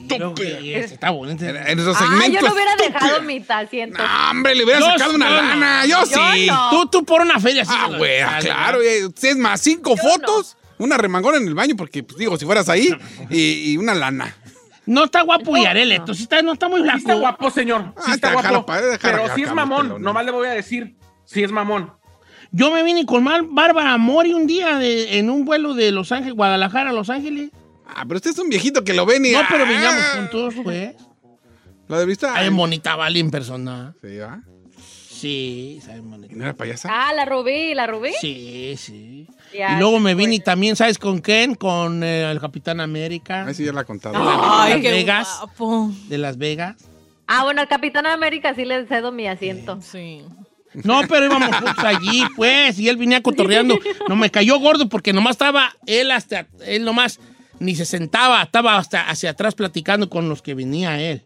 Speaker 2: Está bonito.
Speaker 1: En nuestros
Speaker 3: Ah, yo
Speaker 1: segmentos.
Speaker 3: no hubiera dejado mi asiento.
Speaker 1: No, hombre, le hubiera
Speaker 2: Yo
Speaker 1: sacado una
Speaker 2: no,
Speaker 1: lana. Yo,
Speaker 3: Yo
Speaker 1: sí.
Speaker 3: no.
Speaker 2: Tú, tú por una feria así.
Speaker 1: Ah, güey, ah, claro. Es más, cinco
Speaker 3: Yo
Speaker 1: fotos, una remangona en el baño, porque, pues, digo, si fueras ahí, y, y una lana.
Speaker 2: No está guapo Yarel, esto sí está, no está muy
Speaker 4: Sí
Speaker 2: blanco.
Speaker 4: está guapo, señor. Sí
Speaker 1: Ah,
Speaker 4: está guapo. Pero
Speaker 1: acá,
Speaker 4: sí es mamón. Nomás le voy a decir, sí es mamón.
Speaker 2: Yo me vine con Bárbara Mori un día de- en un vuelo de Los Ángeles, Guadalajara a Los Ángeles.
Speaker 1: Ah, pero usted es un viejito que lo ven y.
Speaker 2: No, pero
Speaker 1: ah,
Speaker 2: veníamos juntos, pues.
Speaker 1: ¿La de vista?
Speaker 2: Ay, bonita, vale, en persona.
Speaker 1: Sí, ¿va?
Speaker 2: Sí, sabe
Speaker 1: ¿Y
Speaker 2: bonita.
Speaker 1: no era payasa?
Speaker 3: Ah, la robé, la robé.
Speaker 2: Sí, sí.
Speaker 3: Ya,
Speaker 2: y luego me vine y también, ¿sabes con quién? Con eh, el Capitán América.
Speaker 1: Ahí sí ya la he contado.
Speaker 5: Ay,
Speaker 2: Las
Speaker 5: qué
Speaker 2: Vegas.
Speaker 5: guapo.
Speaker 2: De Las Vegas.
Speaker 3: Ah, bueno, al Capitán América sí le cedo mi asiento.
Speaker 5: Sí.
Speaker 2: No, pero íbamos juntos allí, pues, y él venía cotorreando. No me cayó gordo porque nomás estaba él hasta, él nomás ni se sentaba, estaba hasta hacia atrás platicando con los que venía él.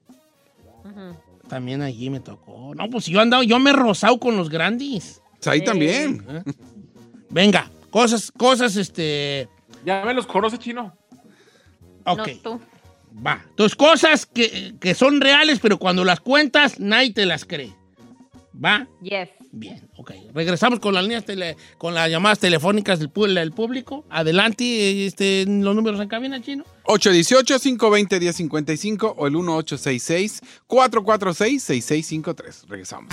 Speaker 2: También allí me tocó. No, pues yo andaba, yo me he rozado con los grandes.
Speaker 1: Pues ahí también.
Speaker 2: Venga, cosas, cosas, este.
Speaker 4: Ya me los conoce, chino.
Speaker 2: Ok,
Speaker 3: No tú.
Speaker 2: va. Entonces, cosas que, que son reales, pero cuando las cuentas, nadie te las cree. ¿Va?
Speaker 3: Yes.
Speaker 2: Bien, ok. Regresamos con las líneas tele- con las llamadas telefónicas del, del público. Adelante, este, los números en cabina, chino.
Speaker 1: 818-520-1055 o el 1866-446-6653. Regresamos.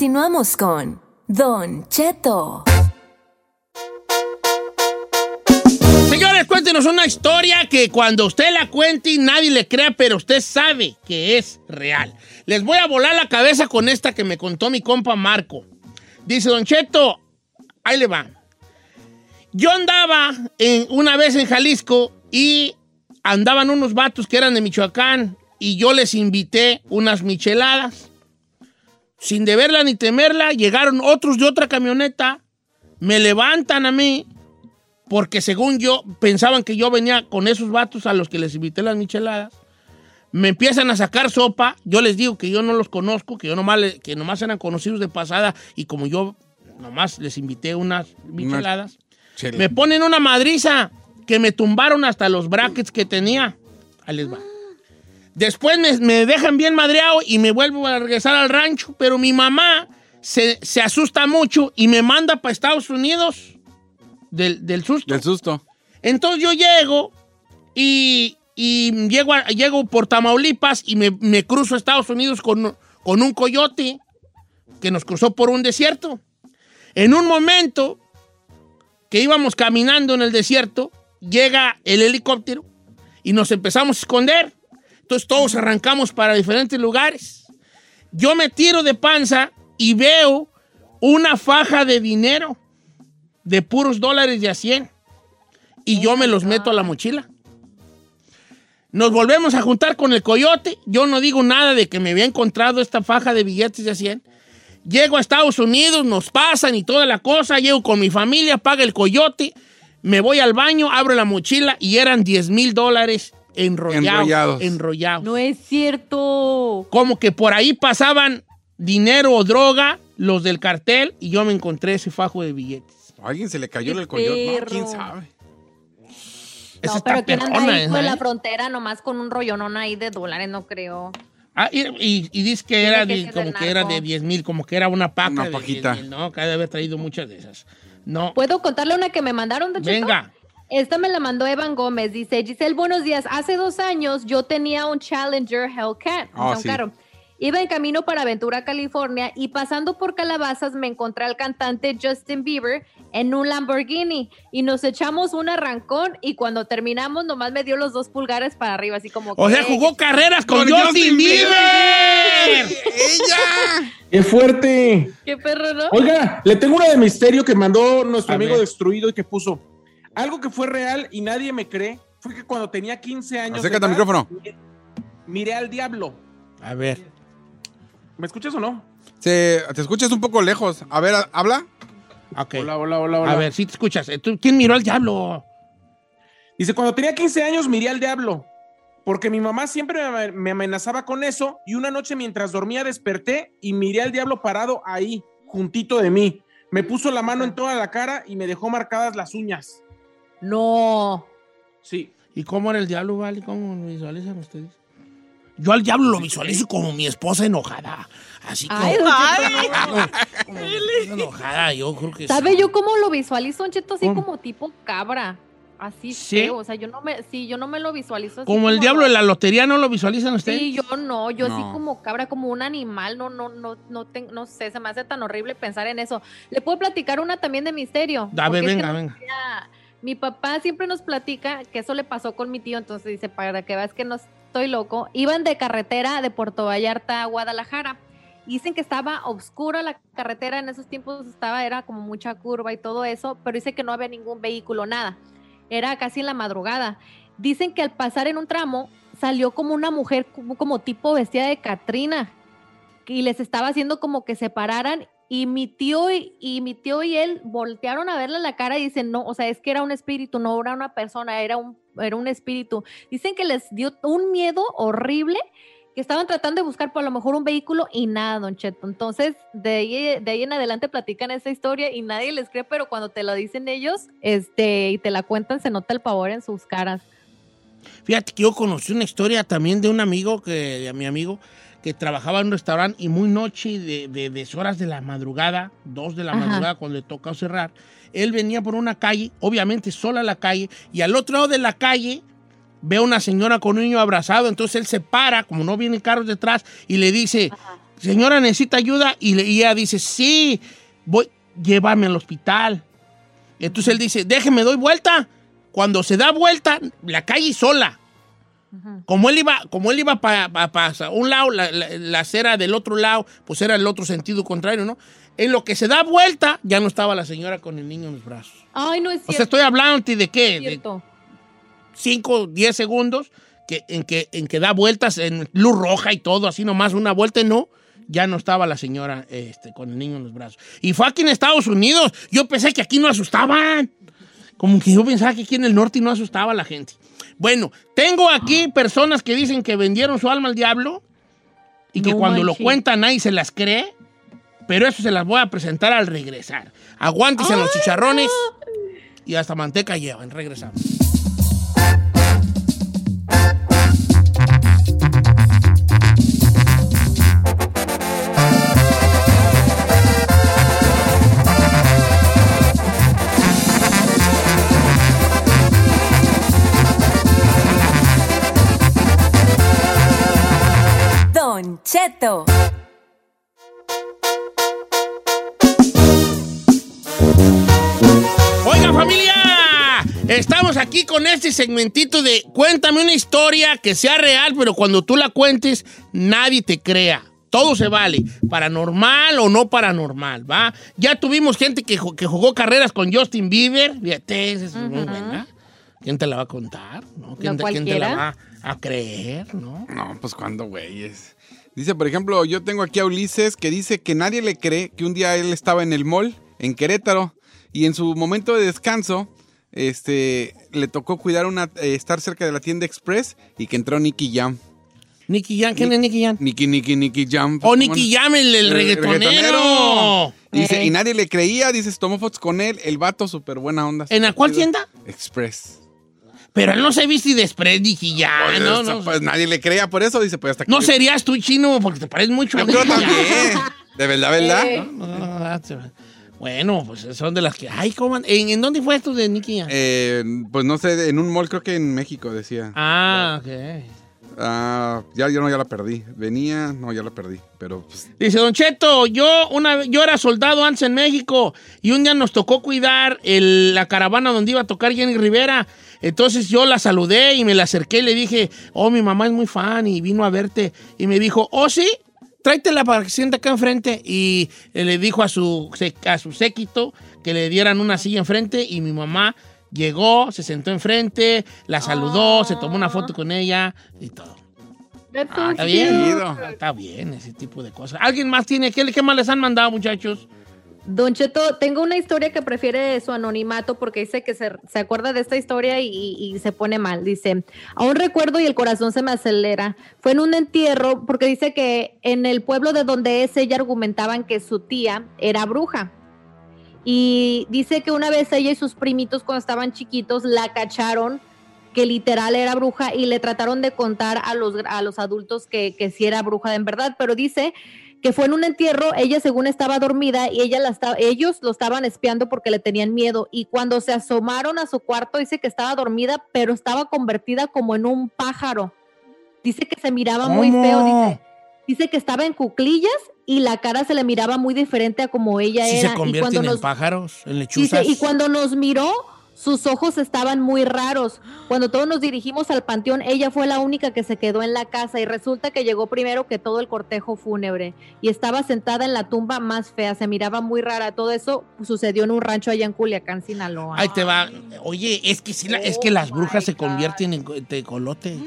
Speaker 6: Continuamos con Don Cheto.
Speaker 2: Señores, cuéntenos una historia que cuando usted la cuente nadie le crea, pero usted sabe que es real. Les voy a volar la cabeza con esta que me contó mi compa Marco. Dice Don Cheto, ahí le va. Yo andaba en- una vez en Jalisco y andaban unos vatos que eran de Michoacán y yo les invité unas micheladas. Sin deberla ni temerla, llegaron otros de otra camioneta, me levantan a mí porque según yo, pensaban que yo venía con esos vatos a los que les invité las micheladas. Me empiezan a sacar sopa. Yo les digo que yo no los conozco, que yo nomás, que nomás eran conocidos de pasada. Y como yo nomás les invité unas micheladas,
Speaker 1: Chela.
Speaker 2: me ponen una madriza que me tumbaron hasta los brackets que tenía. Ahí les va. Después me, me dejan bien madreado y me vuelvo a regresar al rancho. Pero mi mamá se, se asusta mucho y me manda para Estados Unidos del, del susto.
Speaker 1: Del susto.
Speaker 2: Entonces yo llego y, y llego, a- llego por Tamaulipas y me, me cruzo a Estados Unidos con, con un coyote que nos cruzó por un desierto. En un momento que íbamos caminando en el desierto, llega el helicóptero y nos empezamos a esconder. Entonces todos arrancamos para diferentes lugares. Yo me tiro de panza y veo una faja de dinero de puros dólares de a 100 y yo me los meto a la mochila. Nos volvemos a juntar con el coyote. Yo no digo nada de que me había encontrado esta faja de billetes de a 100. Llego a Estados Unidos, nos pasan y toda la cosa. Llego con mi familia, paga el coyote. Me voy al baño, abro la mochila y eran 10 mil dólares enrollados.
Speaker 1: Enrollados.
Speaker 2: Enrollados.
Speaker 3: No es cierto.
Speaker 2: Como que por ahí pasaban dinero o droga los del cartel y yo me encontré ese fajo de billetes.
Speaker 1: ¿A alguien se le cayó el coyote? No, quién sabe.
Speaker 2: Esa
Speaker 3: No,
Speaker 2: está
Speaker 3: pero ¿quién anda ahí por
Speaker 2: ¿eh?
Speaker 3: la frontera nomás con un rollonón ahí de dólares? No creo.
Speaker 2: Ah, y, y- y dice que era
Speaker 3: que
Speaker 2: de- como que era de 10 mil, como que era una paca
Speaker 1: Una
Speaker 2: de
Speaker 1: paquita.
Speaker 2: 10 mil, ¿no? Que ha de haber traído muchas de esas. No.
Speaker 3: ¿Puedo contarle una que me mandaron, de
Speaker 2: Venga.
Speaker 3: Esta me la mandó Evan Gómez. Dice, Giselle, buenos días. Hace dos años yo tenía un Challenger Hellcat.
Speaker 1: Ah,
Speaker 3: o sea, un
Speaker 1: sí.
Speaker 3: carro. Iba en camino para Ventura, California, y pasando por Calabazas me encontré al cantante Justin Bieber en un Lamborghini. Y nos echamos un arrancón, y cuando terminamos nomás me dio los dos pulgares para arriba, así como
Speaker 2: O
Speaker 3: que,
Speaker 2: sea, jugó carreras con,
Speaker 1: Con
Speaker 2: Justin
Speaker 1: Justin
Speaker 2: Bieber.
Speaker 1: ¡Ella!
Speaker 4: ¡Qué fuerte!
Speaker 3: ¡Qué perro, no!
Speaker 4: Oiga, le tengo una de misterio que mandó nuestro
Speaker 2: A
Speaker 4: amigo
Speaker 2: ver.
Speaker 4: destruido y que puso. Algo que fue real y nadie me cree fue que cuando tenía 15 años.
Speaker 1: Acércate al micrófono.
Speaker 4: mi- Miré al diablo.
Speaker 2: A ver.
Speaker 4: ¿Me escuchas o no?
Speaker 1: Se- te escuchas un poco lejos. A ver, ¿habla?
Speaker 2: Ok.
Speaker 4: Hola, hola, hola, hola.
Speaker 2: A ver, si te escuchas. Eh, ¿tú- ¿Quién miró al diablo?
Speaker 4: Dice, cuando tenía 15 años miré al diablo, porque mi mamá siempre me amenazaba con eso y una noche mientras dormía desperté y miré al diablo parado ahí, juntito de mí. Me puso la mano en toda la cara y me dejó marcadas las uñas.
Speaker 3: No.
Speaker 4: Sí.
Speaker 2: ¿Y cómo era el diablo, Vale? ¿Cómo lo visualizan ustedes? Yo al diablo lo visualizo como mi esposa enojada. Así como...
Speaker 3: Ay,
Speaker 5: Ay.
Speaker 2: como enojada, yo creo que
Speaker 3: ¿Sabe
Speaker 2: sí.
Speaker 3: yo cómo lo visualizo, Don Cheto? Así
Speaker 2: ¿Cómo?
Speaker 3: como tipo cabra. Así
Speaker 2: ¿Sí?
Speaker 3: feo. O sea, yo no me, sí, yo no me lo visualizo así
Speaker 2: Como el diablo de la lotería, ¿no lo visualizan ustedes?
Speaker 3: Sí, yo no, yo así
Speaker 1: No.
Speaker 3: como cabra, como un animal, no, no, no, no, ten- no sé, se me hace tan horrible pensar en eso. Le puedo platicar una también de misterio.
Speaker 2: A ver,
Speaker 3: Porque es que
Speaker 2: venga,
Speaker 3: no
Speaker 2: venga.
Speaker 3: Mi papá siempre nos platica que eso le pasó con mi tío, entonces dice, para que veas que no estoy loco, iban de carretera de Puerto Vallarta a Guadalajara. Dicen que estaba oscura la carretera, en esos tiempos estaba, era como mucha curva y todo eso, pero dice que no había ningún vehículo, nada. Era casi en la madrugada. Dicen que al pasar en un tramo salió como una mujer como, como tipo vestida de Catrina y les estaba haciendo como que se pararan y mi tío y, mi tío y él voltearon a verle la cara y dicen, no, o sea, es que era un espíritu, no era una persona, era un, era un espíritu. Dicen que les dio un miedo horrible, que estaban tratando de buscar por lo mejor un vehículo y nada, Don Cheto. Entonces, de ahí, de ahí en adelante platican esa historia y nadie les cree, pero cuando te lo dicen ellos este, y te la cuentan, se nota el pavor en sus caras.
Speaker 2: Fíjate que yo conocí una historia también de un amigo, que, de mi amigo, que trabajaba en un restaurante y muy noche, de, de, de horas de la madrugada, dos de la
Speaker 3: Ajá.
Speaker 2: madrugada, cuando le tocó cerrar, él venía por una calle, obviamente sola la calle, y al otro lado de la calle ve a una señora con un niño abrazado, entonces él se para, como no vienen carros detrás, y le dice, señora, ¿necesita ayuda? Y, le- y ella dice, sí, voy, llévame al hospital. Entonces él dice, déjeme, doy vuelta. Cuando se da vuelta, la calle sola. Como él iba, como él iba para un lado, la, la- la acera del otro lado, pues era el otro sentido contrario, ¿no? En lo que se da vuelta, ya no estaba la señora con el niño en los brazos.
Speaker 3: Ay, no es
Speaker 2: O
Speaker 3: cierto.
Speaker 2: sea, estoy hablando de qué?
Speaker 3: es
Speaker 2: De
Speaker 3: cierto.
Speaker 2: 5, 10 segundos que, en, que, en que da vueltas en luz roja y todo, así nomás una vuelta y no, ya no estaba la señora este, con el niño en los brazos. Y fue aquí en Estados Unidos. Yo pensé que aquí no asustaban. Como que yo pensaba que aquí en el norte no asustaba a la gente. Bueno, tengo aquí personas que dicen que vendieron su alma al diablo y que
Speaker 3: No
Speaker 2: cuando lo cuentan nadie se las cree, pero eso se las voy a presentar al regresar. Aguántese los chicharrones y hasta manteca llevan. Regresamos.
Speaker 6: Don Cheto.
Speaker 2: Oiga familia, estamos aquí con este segmentito de cuéntame una historia que sea real, pero cuando tú la cuentes nadie te crea. Todo se vale, paranormal o no paranormal, ¿va? Ya tuvimos gente que, que jugó carreras con Justin Bieber, fíjate, esa es muy buena. ¿Quién te la va a contar? ¿no? ¿Quién,
Speaker 3: No
Speaker 2: te, quién te la va a creer? ¿no?
Speaker 1: No, pues cuando, güeyes. Dice, por ejemplo, yo tengo aquí a Ulises que dice que nadie le cree que un día él estaba en el mall, en Querétaro, y en su momento de descanso, este, le tocó cuidar una, eh, estar cerca de la tienda Express y que entró Nicky Jam.
Speaker 2: Nicky Jam, ¿quién es Nicky Jam?
Speaker 1: Nicky, Nicky, Nicky Jam.
Speaker 2: Oh, Nicky Jam, el, el reggaetonero.
Speaker 1: Dice,
Speaker 3: Ey.
Speaker 1: y nadie le creía, dice, tomó fotos con él, el vato súper buena onda.
Speaker 2: ¿En la cuál tienda?
Speaker 1: Express.
Speaker 2: Pero él no se viste de spread, Nicky Jam,
Speaker 1: Pues,
Speaker 2: ¿no? no,
Speaker 1: pues nadie le creía por eso, dice, pues hasta que...
Speaker 2: no serías tú chino porque te pareces mucho a
Speaker 1: Yo creo también. De verdad, ¿verdad?
Speaker 2: No, no, no, that's right. Bueno, pues son de las que. Ay, ¿cómo? ¿En, en dónde fue esto de Nicky?
Speaker 1: Eh, pues no sé, en un mall creo que en México decía.
Speaker 2: ah, ok.
Speaker 1: Ah, ya, yo no, ya la perdí. Venía, no, ya la perdí. Pero pues,
Speaker 2: Dice Don Cheto, yo, una, yo era soldado antes en México y un día nos tocó cuidar el- la caravana donde iba a tocar Jenny Rivera. Entonces yo la saludé y me la acerqué y le dije, oh, mi mamá es muy fan y vino a verte. Y me dijo, oh, sí, tráetela para que sienta acá enfrente. Y eh, le dijo a su, a su séquito que le dieran una silla enfrente y mi mamá llegó, se sentó enfrente, la saludó, se tomó una foto con ella y todo. Ah, está bien. Está bien ese tipo de cosas. ¿Alguien más tiene? ¿Qué, qué más les han mandado, muchachos?
Speaker 3: Don Cheto, tengo una historia que prefiere su anonimato porque dice que se, se acuerda de esta historia y, y- y se pone mal. Dice, aún recuerdo y el corazón se me acelera. Fue en un entierro porque dice que en el pueblo de donde es ella argumentaban que su tía era bruja. Y dice que una vez ella y sus primitos cuando estaban chiquitos la cacharon que literal era bruja y le trataron de contar a los, a los adultos que, que sí era bruja en verdad, pero dice que fue en un entierro, ella según estaba dormida y ella la estaba, ellos lo estaban espiando porque le tenían miedo. Y cuando se asomaron a su cuarto dice que estaba dormida, pero estaba convertida como en un pájaro. Dice que se miraba muy feo, dice, dice que estaba en cuclillas y la cara se le miraba muy diferente a como ella
Speaker 2: Si
Speaker 3: era.
Speaker 2: se
Speaker 3: y
Speaker 2: convierten
Speaker 3: cuando
Speaker 2: en
Speaker 3: nos
Speaker 2: pájaros, en
Speaker 3: Dice,
Speaker 2: lechuzas.
Speaker 3: y cuando nos miró, sus ojos estaban muy raros. Cuando todos nos dirigimos al panteón, ella fue la única que se quedó en la casa y resulta que llegó primero que todo el cortejo fúnebre y estaba sentada en la tumba más fea, se miraba muy rara. Todo eso sucedió en un rancho allá en Culiacán, Sinaloa.
Speaker 2: Ahí te va. Oye, es que, sí la- es que las brujas se convierten en co- tecolote.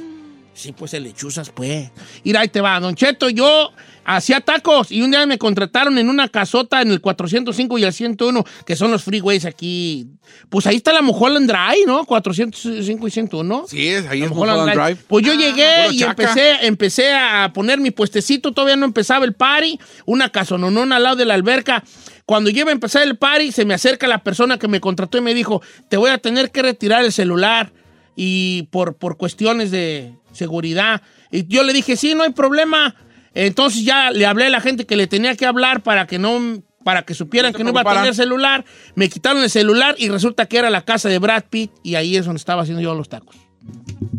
Speaker 2: Sí, pues en lechuzas, pues. Mira, ahí te va. Don Cheto, yo hacía tacos y un día me contrataron en una casota en el 405 y el 101, que son los freeways aquí. Pues ahí está la Mulholland Drive, ¿no? 405 y 101.
Speaker 1: Sí, es, ahí es
Speaker 2: Mulholland
Speaker 1: Mulholland
Speaker 2: Drive.
Speaker 1: Drive.
Speaker 2: Pues yo llegué
Speaker 1: Puro
Speaker 2: y empecé, empecé a poner mi puestecito, todavía no empezaba el party, una casononona al lado de la alberca. Cuando yo iba a empezar el party, se me acerca la persona que me contrató y me dijo, te voy a tener que retirar el celular y por, por cuestiones de seguridad. Y yo le dije, sí, no hay problema. Entonces ya le hablé a la gente que le tenía que hablar para que no para que supieran
Speaker 1: No
Speaker 2: que no iba a tener celular. Me quitaron el celular y resulta que era la casa de Brad Pitt y ahí es donde estaba haciendo yo los tacos.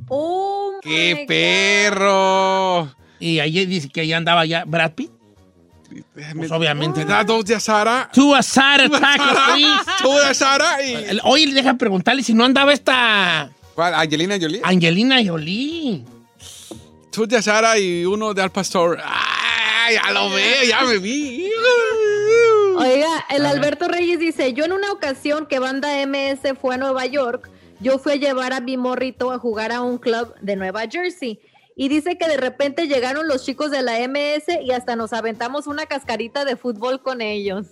Speaker 3: Oh, my
Speaker 1: ¡Qué
Speaker 3: God.
Speaker 1: perro!
Speaker 2: Y ahí dice que ahí andaba ya Brad Pitt. Pues obviamente.
Speaker 1: ¿Me da dos de Sara?
Speaker 2: Tú a Sara tacos, please.
Speaker 1: Tú de Sara y...
Speaker 2: Oye, deja preguntarle si no andaba esta
Speaker 1: ¿Cuál? ¿Angelina Jolie?
Speaker 2: Angelina Jolie.
Speaker 1: Tú de Sara y uno de Al Pastor. ¡Ay, ya lo veo! ¡Ya me vi!
Speaker 3: Oiga, el Alberto Reyes dice, yo en una ocasión que banda MS fue a Nueva York, yo fui a llevar a mi morrito a jugar a un club de Nueva Jersey. Y dice que de repente llegaron los chicos de la MS y hasta nos aventamos una cascarita de fútbol con ellos.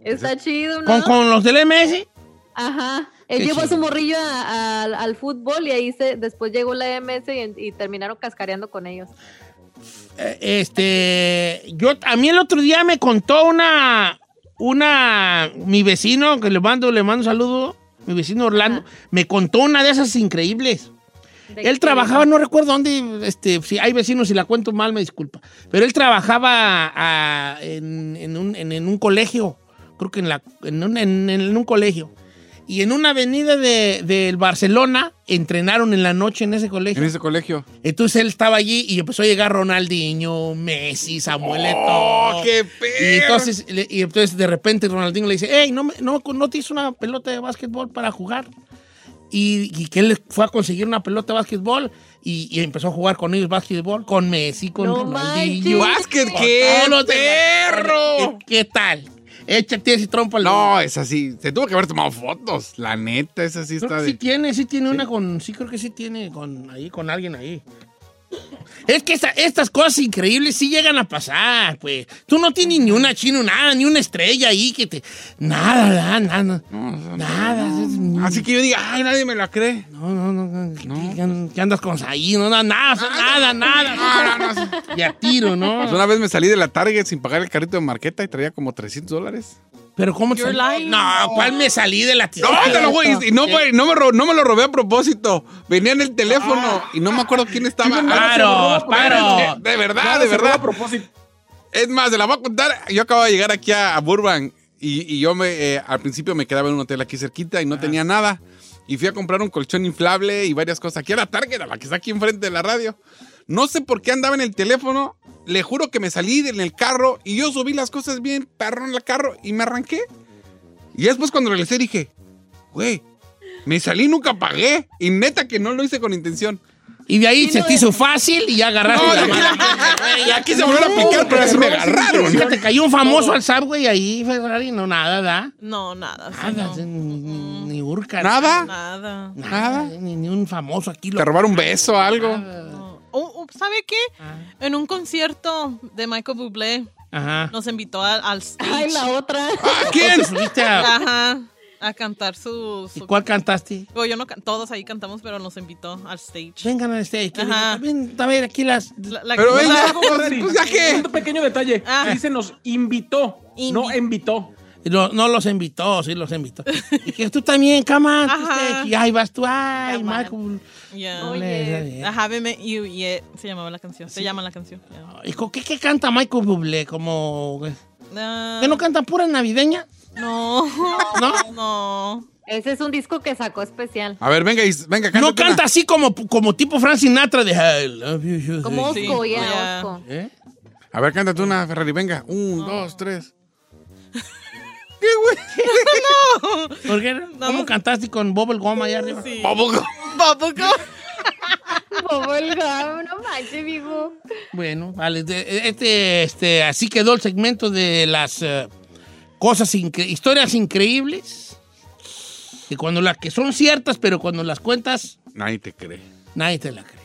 Speaker 3: Está chido, ¿no?
Speaker 2: ¿Con, con los del MS?
Speaker 3: Ajá. Él
Speaker 2: Qué
Speaker 3: llevó a su morrillo a- a- al- fútbol y ahí se, después llegó la MS y, y terminaron cascareando con ellos.
Speaker 2: Eh, Este, yo, a mí el otro día me contó una, una, mi vecino, que le mando, le mando un saludo, mi vecino Orlando, me contó una de esas increíbles.
Speaker 3: De
Speaker 2: Él trabajaba, no recuerdo dónde, este, si hay vecinos, si la cuento mal, me disculpa. Pero él trabajaba en, en un, en- en un colegio, creo que en, la, un, en un colegio. Y en una avenida de, del Barcelona entrenaron en la noche en ese colegio.
Speaker 1: En ese colegio.
Speaker 2: Entonces él estaba allí y empezó a llegar Ronaldinho, Messi, Samuel
Speaker 1: ¡Oh,
Speaker 2: Eto'o.
Speaker 1: qué
Speaker 2: Y
Speaker 1: perro!
Speaker 2: entonces, le- y entonces de repente Ronaldinho le dice, hey, ¿no, me- no, ¿no te hizo una pelota de básquetbol para jugar? Y, y que él fue a conseguir una pelota de básquetbol y, y empezó a jugar con ellos básquetbol, con Messi, con
Speaker 3: No
Speaker 2: Ronaldinho.
Speaker 3: manches.
Speaker 1: ¡Básquet, qué perro!
Speaker 2: ¿Qué, qué tal? Échate ese trompo al
Speaker 1: No, es así. Se tuvo que haber tomado fotos. La neta, esa sí
Speaker 2: Creo
Speaker 1: está
Speaker 2: que
Speaker 1: de...
Speaker 2: sí tiene, sí tiene una con. Sí, creo que sí tiene con ahí, con alguien ahí. Es que esta- estas cosas increíbles sí llegan a pasar, pues. Tú no tienes ni una chino, nada, ni una estrella ahí que te. Nada, nada, nada. Nada. es-
Speaker 1: Así que yo diga, ay, nadie me la cree.
Speaker 2: No, no, no. no, ¿qué- qué- ¿Qué andas con ahí? No, nada, nada, nada, nada. Y a tiro, ¿no?
Speaker 1: Pues una vez me salí de la Target sin pagar el carrito de marqueta y traía como 300 dólares.
Speaker 2: Pero ¿cómo te
Speaker 5: You're
Speaker 2: salió?
Speaker 5: lying.
Speaker 2: No, ¿cuál me salí de la
Speaker 1: No,
Speaker 2: tienda?
Speaker 1: te lo voy. Y no, fue- no, me ro- no me lo robé a propósito. Venía en el teléfono y no me acuerdo quién estaba.
Speaker 2: Claro, claro.
Speaker 1: De verdad, de verdad.
Speaker 4: a propósito.
Speaker 1: Es más, se la voy a contar. Yo acabo de llegar aquí a, a Burbank y, y yo me, eh, al principio me quedaba en un hotel aquí cerquita y no tenía nada. Y fui a comprar un colchón inflable y varias cosas. Aquí a la Target, a la que está aquí enfrente de la radio. No sé por qué andaba en el teléfono. Le juro que me salí en el carro y yo subí las cosas bien perro en el carro y me arranqué. Y después cuando regresé dije, güey, me salí y nunca pagué. Y neta que no lo hice con intención.
Speaker 2: Y de ahí se te hizo fácil y ya agarraste
Speaker 1: No,
Speaker 2: la mala.
Speaker 1: y aquí se volvió a picar, pero así me agarraron.
Speaker 2: Te cayó un famoso al subway ahí, Ferrari, no nada, ¿da?
Speaker 5: No, nada. sí,
Speaker 2: Nada,
Speaker 5: no.
Speaker 2: ni, ni, ni urca.
Speaker 1: ¿Nada?
Speaker 5: Nada.
Speaker 2: Nada, ni, ni un famoso aquí. lo-
Speaker 1: ¿Te robaron un beso o algo?
Speaker 5: No. Oh, oh, ¿Sabe qué? En un concierto de Michael Bublé
Speaker 2: Ajá.
Speaker 5: nos invitó al, al stage.
Speaker 3: Ay, la otra.
Speaker 2: ¿Quién? ¿Subiste a-
Speaker 5: Ajá. A cantar su.
Speaker 2: ¿Y cuál cantaste?
Speaker 5: Oh, yo no, can- todos ahí cantamos, pero nos invitó al stage.
Speaker 2: Vengan al stage.
Speaker 5: Ajá.
Speaker 2: Ven, a ver, aquí las...
Speaker 5: La- la-
Speaker 1: Pero
Speaker 5: la-
Speaker 1: venga, pues, pues.
Speaker 4: Un pequeño detalle.
Speaker 5: Ah.
Speaker 4: Dice nos invitó, no
Speaker 5: Invi-
Speaker 4: invitó.
Speaker 2: No, no los invitó, sí los invitó. y que tú también, cama.
Speaker 5: Ajá.
Speaker 2: Y ahí vas tú, ay,
Speaker 3: Come on.
Speaker 2: Michael.
Speaker 5: Yeah.
Speaker 2: No le-
Speaker 5: I haven't met you yet. Se llamaba la canción. Se llama la canción. yeah.
Speaker 2: ¿Y con ¿Qué, qué canta Michael Bublé? Como...
Speaker 5: Ah,
Speaker 2: ¿Que no canta pura navideña?
Speaker 5: no.
Speaker 2: ¿No?
Speaker 5: No.
Speaker 3: Ese es un disco que sacó especial.
Speaker 1: A ver, venga, venga,
Speaker 2: No
Speaker 1: cántate una.
Speaker 2: canta así como, como tipo Frank Sinatra de I love you, you
Speaker 3: Como. Osco,
Speaker 5: Sí,
Speaker 3: ya. Osco.
Speaker 2: ¿Eh?
Speaker 1: A ver, cántate una, Ferrari, venga. Un, dos, tres. ¿Qué, güey?
Speaker 2: ¿Por qué? no? ¿Cómo cantaste con Bubble Gum allá arriba?
Speaker 5: Sí.
Speaker 1: Bubblegum.
Speaker 5: Bubblegum.
Speaker 3: Bubblegum, no manches, mijo.
Speaker 2: Bueno, vale. Este, este, así quedó el segmento de las eh, cosas, incre- historias increíbles. Que cuando las que son ciertas, pero cuando las cuentas,
Speaker 1: Nadie te cree.
Speaker 2: nadie te la cree.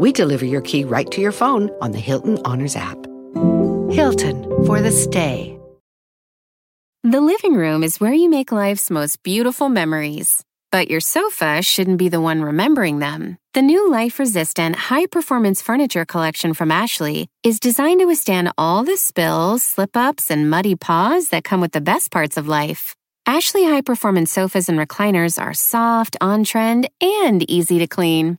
Speaker 8: we deliver your key right to your phone on the Hilton Honors app. Hilton for the stay.
Speaker 9: The living room is where you make life's most beautiful memories. But your sofa shouldn't be the one remembering them. The new life resistant, high performance furniture collection from Ashley is designed to withstand all the spills, slip ups, and muddy paws that come with the best parts of life. Ashley high performance sofas and recliners are soft, on trend, and easy to clean.